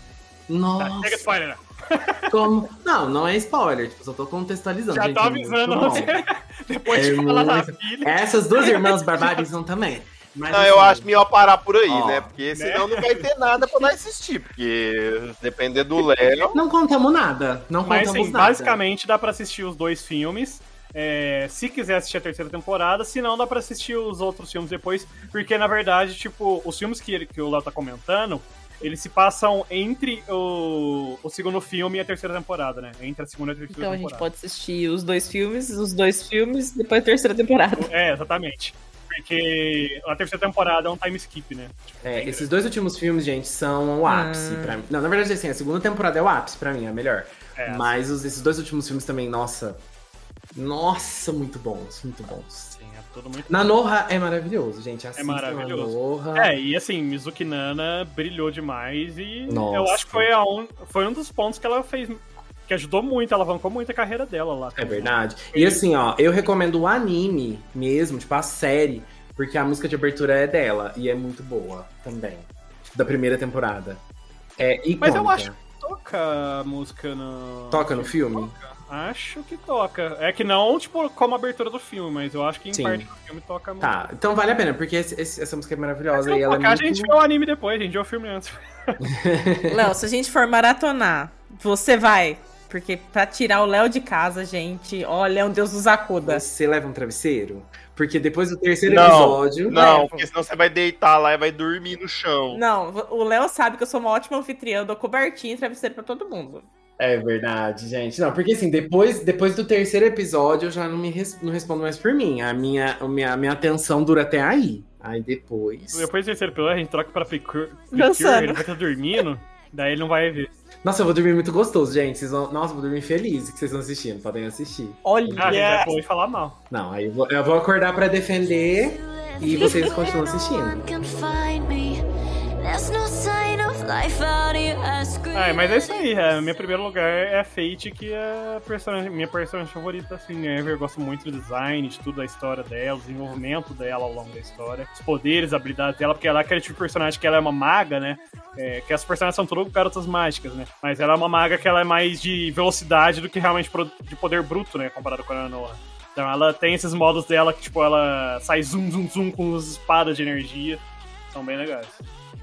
Tá, Nossa, chega spoiler, né? como. Não, não é spoiler, tipo, só tô contextualizando. Já gente, tô é avisando bom. você. Depois É de falar da muito- filha. Essas duas irmãs barbarizam também. Mas, Não, eu assim, acho melhor parar por aí, Ó, né? Porque senão não vai ter nada pra nós assistir. Porque depender do Léo. Não contamos nada. Não Mas contamos nada. basicamente dá pra assistir os dois filmes. é, se quiser assistir a terceira temporada, se não, dá pra assistir os outros filmes depois. Porque, na verdade, tipo, os filmes que, ele- que o Léo tá comentando, eles se passam entre o, o segundo filme e a terceira temporada, né? Entre a segunda e a terceira Então a gente temporada. pode assistir os dois filmes, os dois filmes, depois a terceira temporada. É, exatamente. Porque a terceira temporada é um time skip, né? Tipo, É, esses dois últimos filmes, gente, são o ápice Ah. pra mim. Não, na verdade, assim, a segunda temporada é o ápice pra mim, é a melhor. É, Mas os- esses dois últimos filmes também, nossa. Nossa, muito bons, muito bons. Sim, é tudo muito Nanoha é maravilhoso, gente. Assistam maravilhoso. Nanoha. É, e assim, Mizuki Nana brilhou demais e Nossa. eu acho que foi, a um, foi um dos pontos que ela fez, que ajudou muito, alavancou muito a carreira dela lá. É verdade. E assim, ó, eu recomendo o anime mesmo, tipo, a série, porque a música de abertura é dela e é muito boa também. Da primeira temporada. É icônica. Mas eu acho que toca a música no. Toca no filme? Acho que toca. É que não, tipo, como abertura do filme, mas eu acho que em Sim. parte do filme toca música. Tá, então vale a pena, porque esse- esse- essa música é maravilhosa e ela é tocar, muito... a gente vê o anime depois, a gente vê o filme antes. Léo, se a gente for maratonar, você vai. Porque pra tirar o Léo de casa, gente, olha, é um Deus nos acuda. Você leva um travesseiro? Porque depois do terceiro Não, episódio... Não, Levo. porque senão você vai deitar lá e vai dormir no chão. Não, o Léo sabe que eu sou uma ótima anfitriã, eu dou cobertinha e travesseiro pra todo mundo. É verdade, gente. Não, porque assim, depois, depois do terceiro episódio, eu já não me res- não respondo mais por mim. A minha, a minha, a minha atenção dura até aí. Aí depois... Depois do terceiro episódio, a gente troca pra Precure, ele vai estar dormindo, daí ele não vai ver. Nossa, eu vou dormir muito gostoso, gente. Vocês vão... Nossa, eu vou dormir feliz que vocês estão assistindo. Podem assistir. Olha! Ah, a gente vai pôr e falar mal. Não, aí eu vou, eu vou acordar pra defender e vocês continuam assistindo. Ah, mas é isso aí. É, meu primeiro lugar é a Fate, que é a personagem, minha personagem favorita, assim, né? Eu gosto muito do design, de tudo, da história dela, o desenvolvimento dela ao longo da história, os poderes, as habilidades dela, porque ela é aquele tipo de personagem que ela é uma maga, né? É, que as personagens são todas garotas mágicas, né? Mas ela é uma maga que ela é mais de velocidade do que realmente de poder bruto, né? Comparado com a Noah. Então ela tem esses modos dela que, tipo, ela sai zoom, zoom, zoom com as espadas de energia. São bem legais.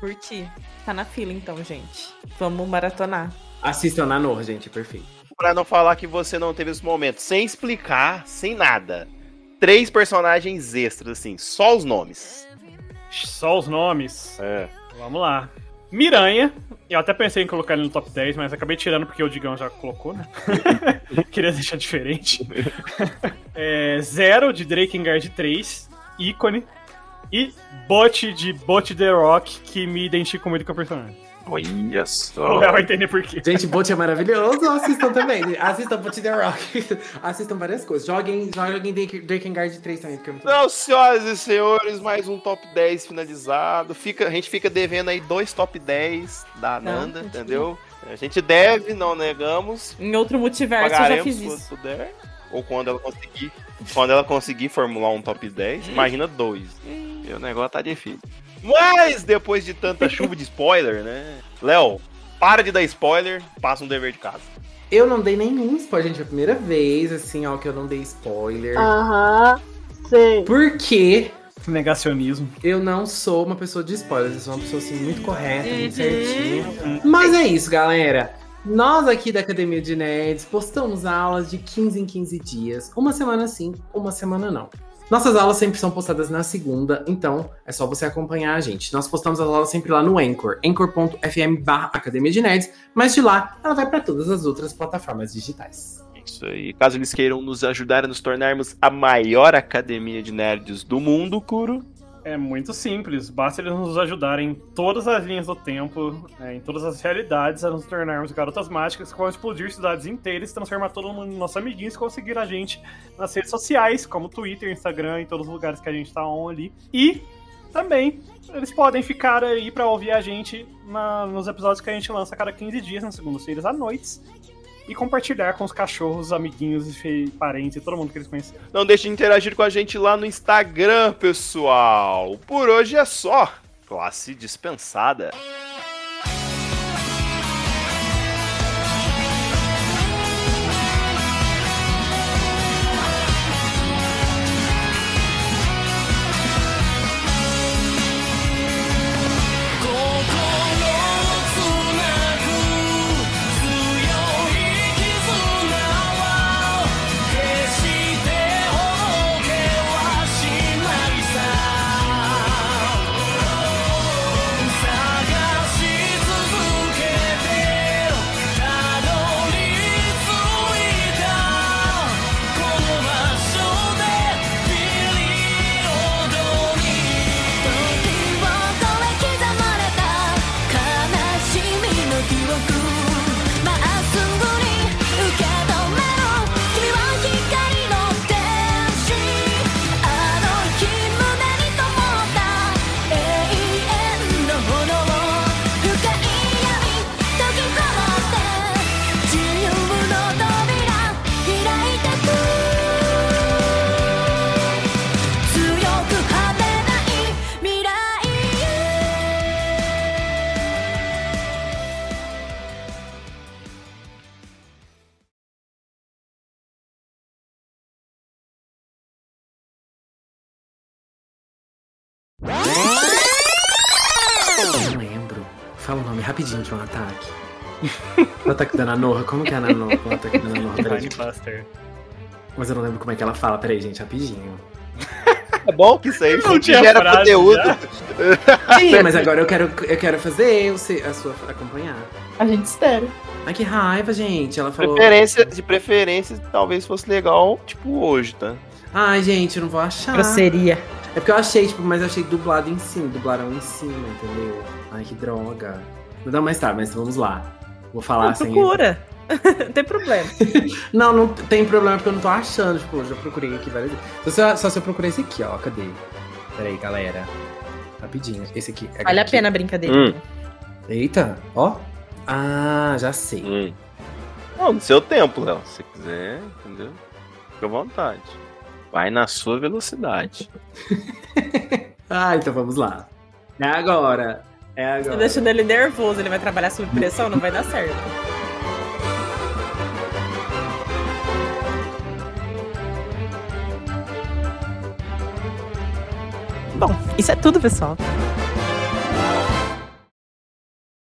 Curti. Tá na fila então, gente. Vamos maratonar. Assistam na Nor, gente, perfeito. Pra não falar que você não teve esse momento, sem explicar, sem nada. Três personagens extras, assim, só os nomes. Só os nomes. É. Vamos lá. Miranha. Eu até pensei em colocar ele no top 10, mas acabei tirando porque o Digão já colocou, né? Queria deixar diferente. É, Zero de Drakengard 3, ícone. E Bot de Bot The Rock, que me identifico muito com o personagem. Olha O só. Léo vai entender por quê. Gente, Bot é maravilhoso, assistam também. Assistam Bot The Rock. assistam várias coisas. Joguem, joguem Drake- Drakengard 3 também, porque é muito Então, senhoras e senhores, mais um top 10 finalizado. Fica, a gente fica devendo aí dois top 10 da Não, Nanda, continua. entendeu? A gente deve, não negamos. Em outro multiverso eu já Pagaremos fiz quando isso. puder. Ou quando ela conseguir. Quando ela conseguir formular um top 10, imagina dois. E o negócio tá difícil. Mas depois de tanta chuva de spoiler, né? Léo, para de dar spoiler, passa um dever de casa. Eu não dei nenhum spoiler, gente. É a primeira vez, assim, ó, que eu não dei spoiler. Aham, sei. Porque Negacionismo. eu não sou uma pessoa de spoilers. Eu sou uma pessoa, assim, muito correta, Uhum. muito certinha. Mas é isso, galera. Nós aqui da Academia de Nerds postamos aulas de 15 em 15 dias. Uma semana sim, uma semana não. Nossas aulas sempre são postadas na segunda, então é só você acompanhar a gente. Nós postamos as aulas sempre lá no Anchor, anchor.fm barra Academia de Nerds, mas de lá ela vai para todas as outras plataformas digitais. Isso aí. Caso eles queiram nos ajudar a nos tornarmos a maior academia de nerds do mundo, Kuro, É muito simples, basta eles nos ajudarem em todas as linhas do tempo, é, em todas as realidades, a nos tornarmos garotas mágicas que vão explodir cidades inteiras, transformar todo mundo em nossos amiguinhos e conseguir a gente nas redes sociais, como Twitter, Instagram, em todos os lugares que a gente tá on ali. E também eles podem ficar aí pra ouvir a gente na- nos episódios que a gente lança cada 15 dias, nas segundas-feiras à noite. E compartilhar com os cachorros, amiguinhos e parentes e todo mundo que eles conhecem. não deixe de interagir com a gente lá no Instagram, pessoal. Por hoje é só. Classe dispensada. Um ataque. o ataque da Nanorra, como que é a Nanorra? O ataque da Nanorra, peraí. Mindbuster. Mas eu não lembro como é que ela fala. Peraí, gente, rapidinho. É bom que isso aí Não tinha gera frase conteúdo. já? Sim, mas agora eu quero, eu quero fazer eu ser, a sua acompanhar. A gente espera. Ai, que raiva, gente. Ela falou. Preferência, de preferência, talvez fosse legal, tipo, hoje, tá? Ai, gente, eu não vou achar. Grosseria. É porque eu achei, tipo, mas eu achei dublado em cima, dublaram em cima, entendeu? Ai, que droga. Não, mas tá, mas vamos lá. Vou falar Não, assim. procura. não tem problema. Não, não tem problema porque eu não tô achando, tipo, eu já procurei aqui várias vezes. Só, só se eu procurar esse aqui, ó, cadê? Peraí, galera. Rapidinho, esse aqui. é Vale a aqui. pena a brincadeira. Hum. Eita, ó. Ah, já sei. Hum. Não, no seu tempo, Léo. Se quiser, entendeu? Fica à vontade. Vai na sua velocidade. Ah, então vamos lá. É agora. Tô deixando ele nervoso, ele vai trabalhar sob pressão, não vai dar certo. Bom, isso é tudo, pessoal.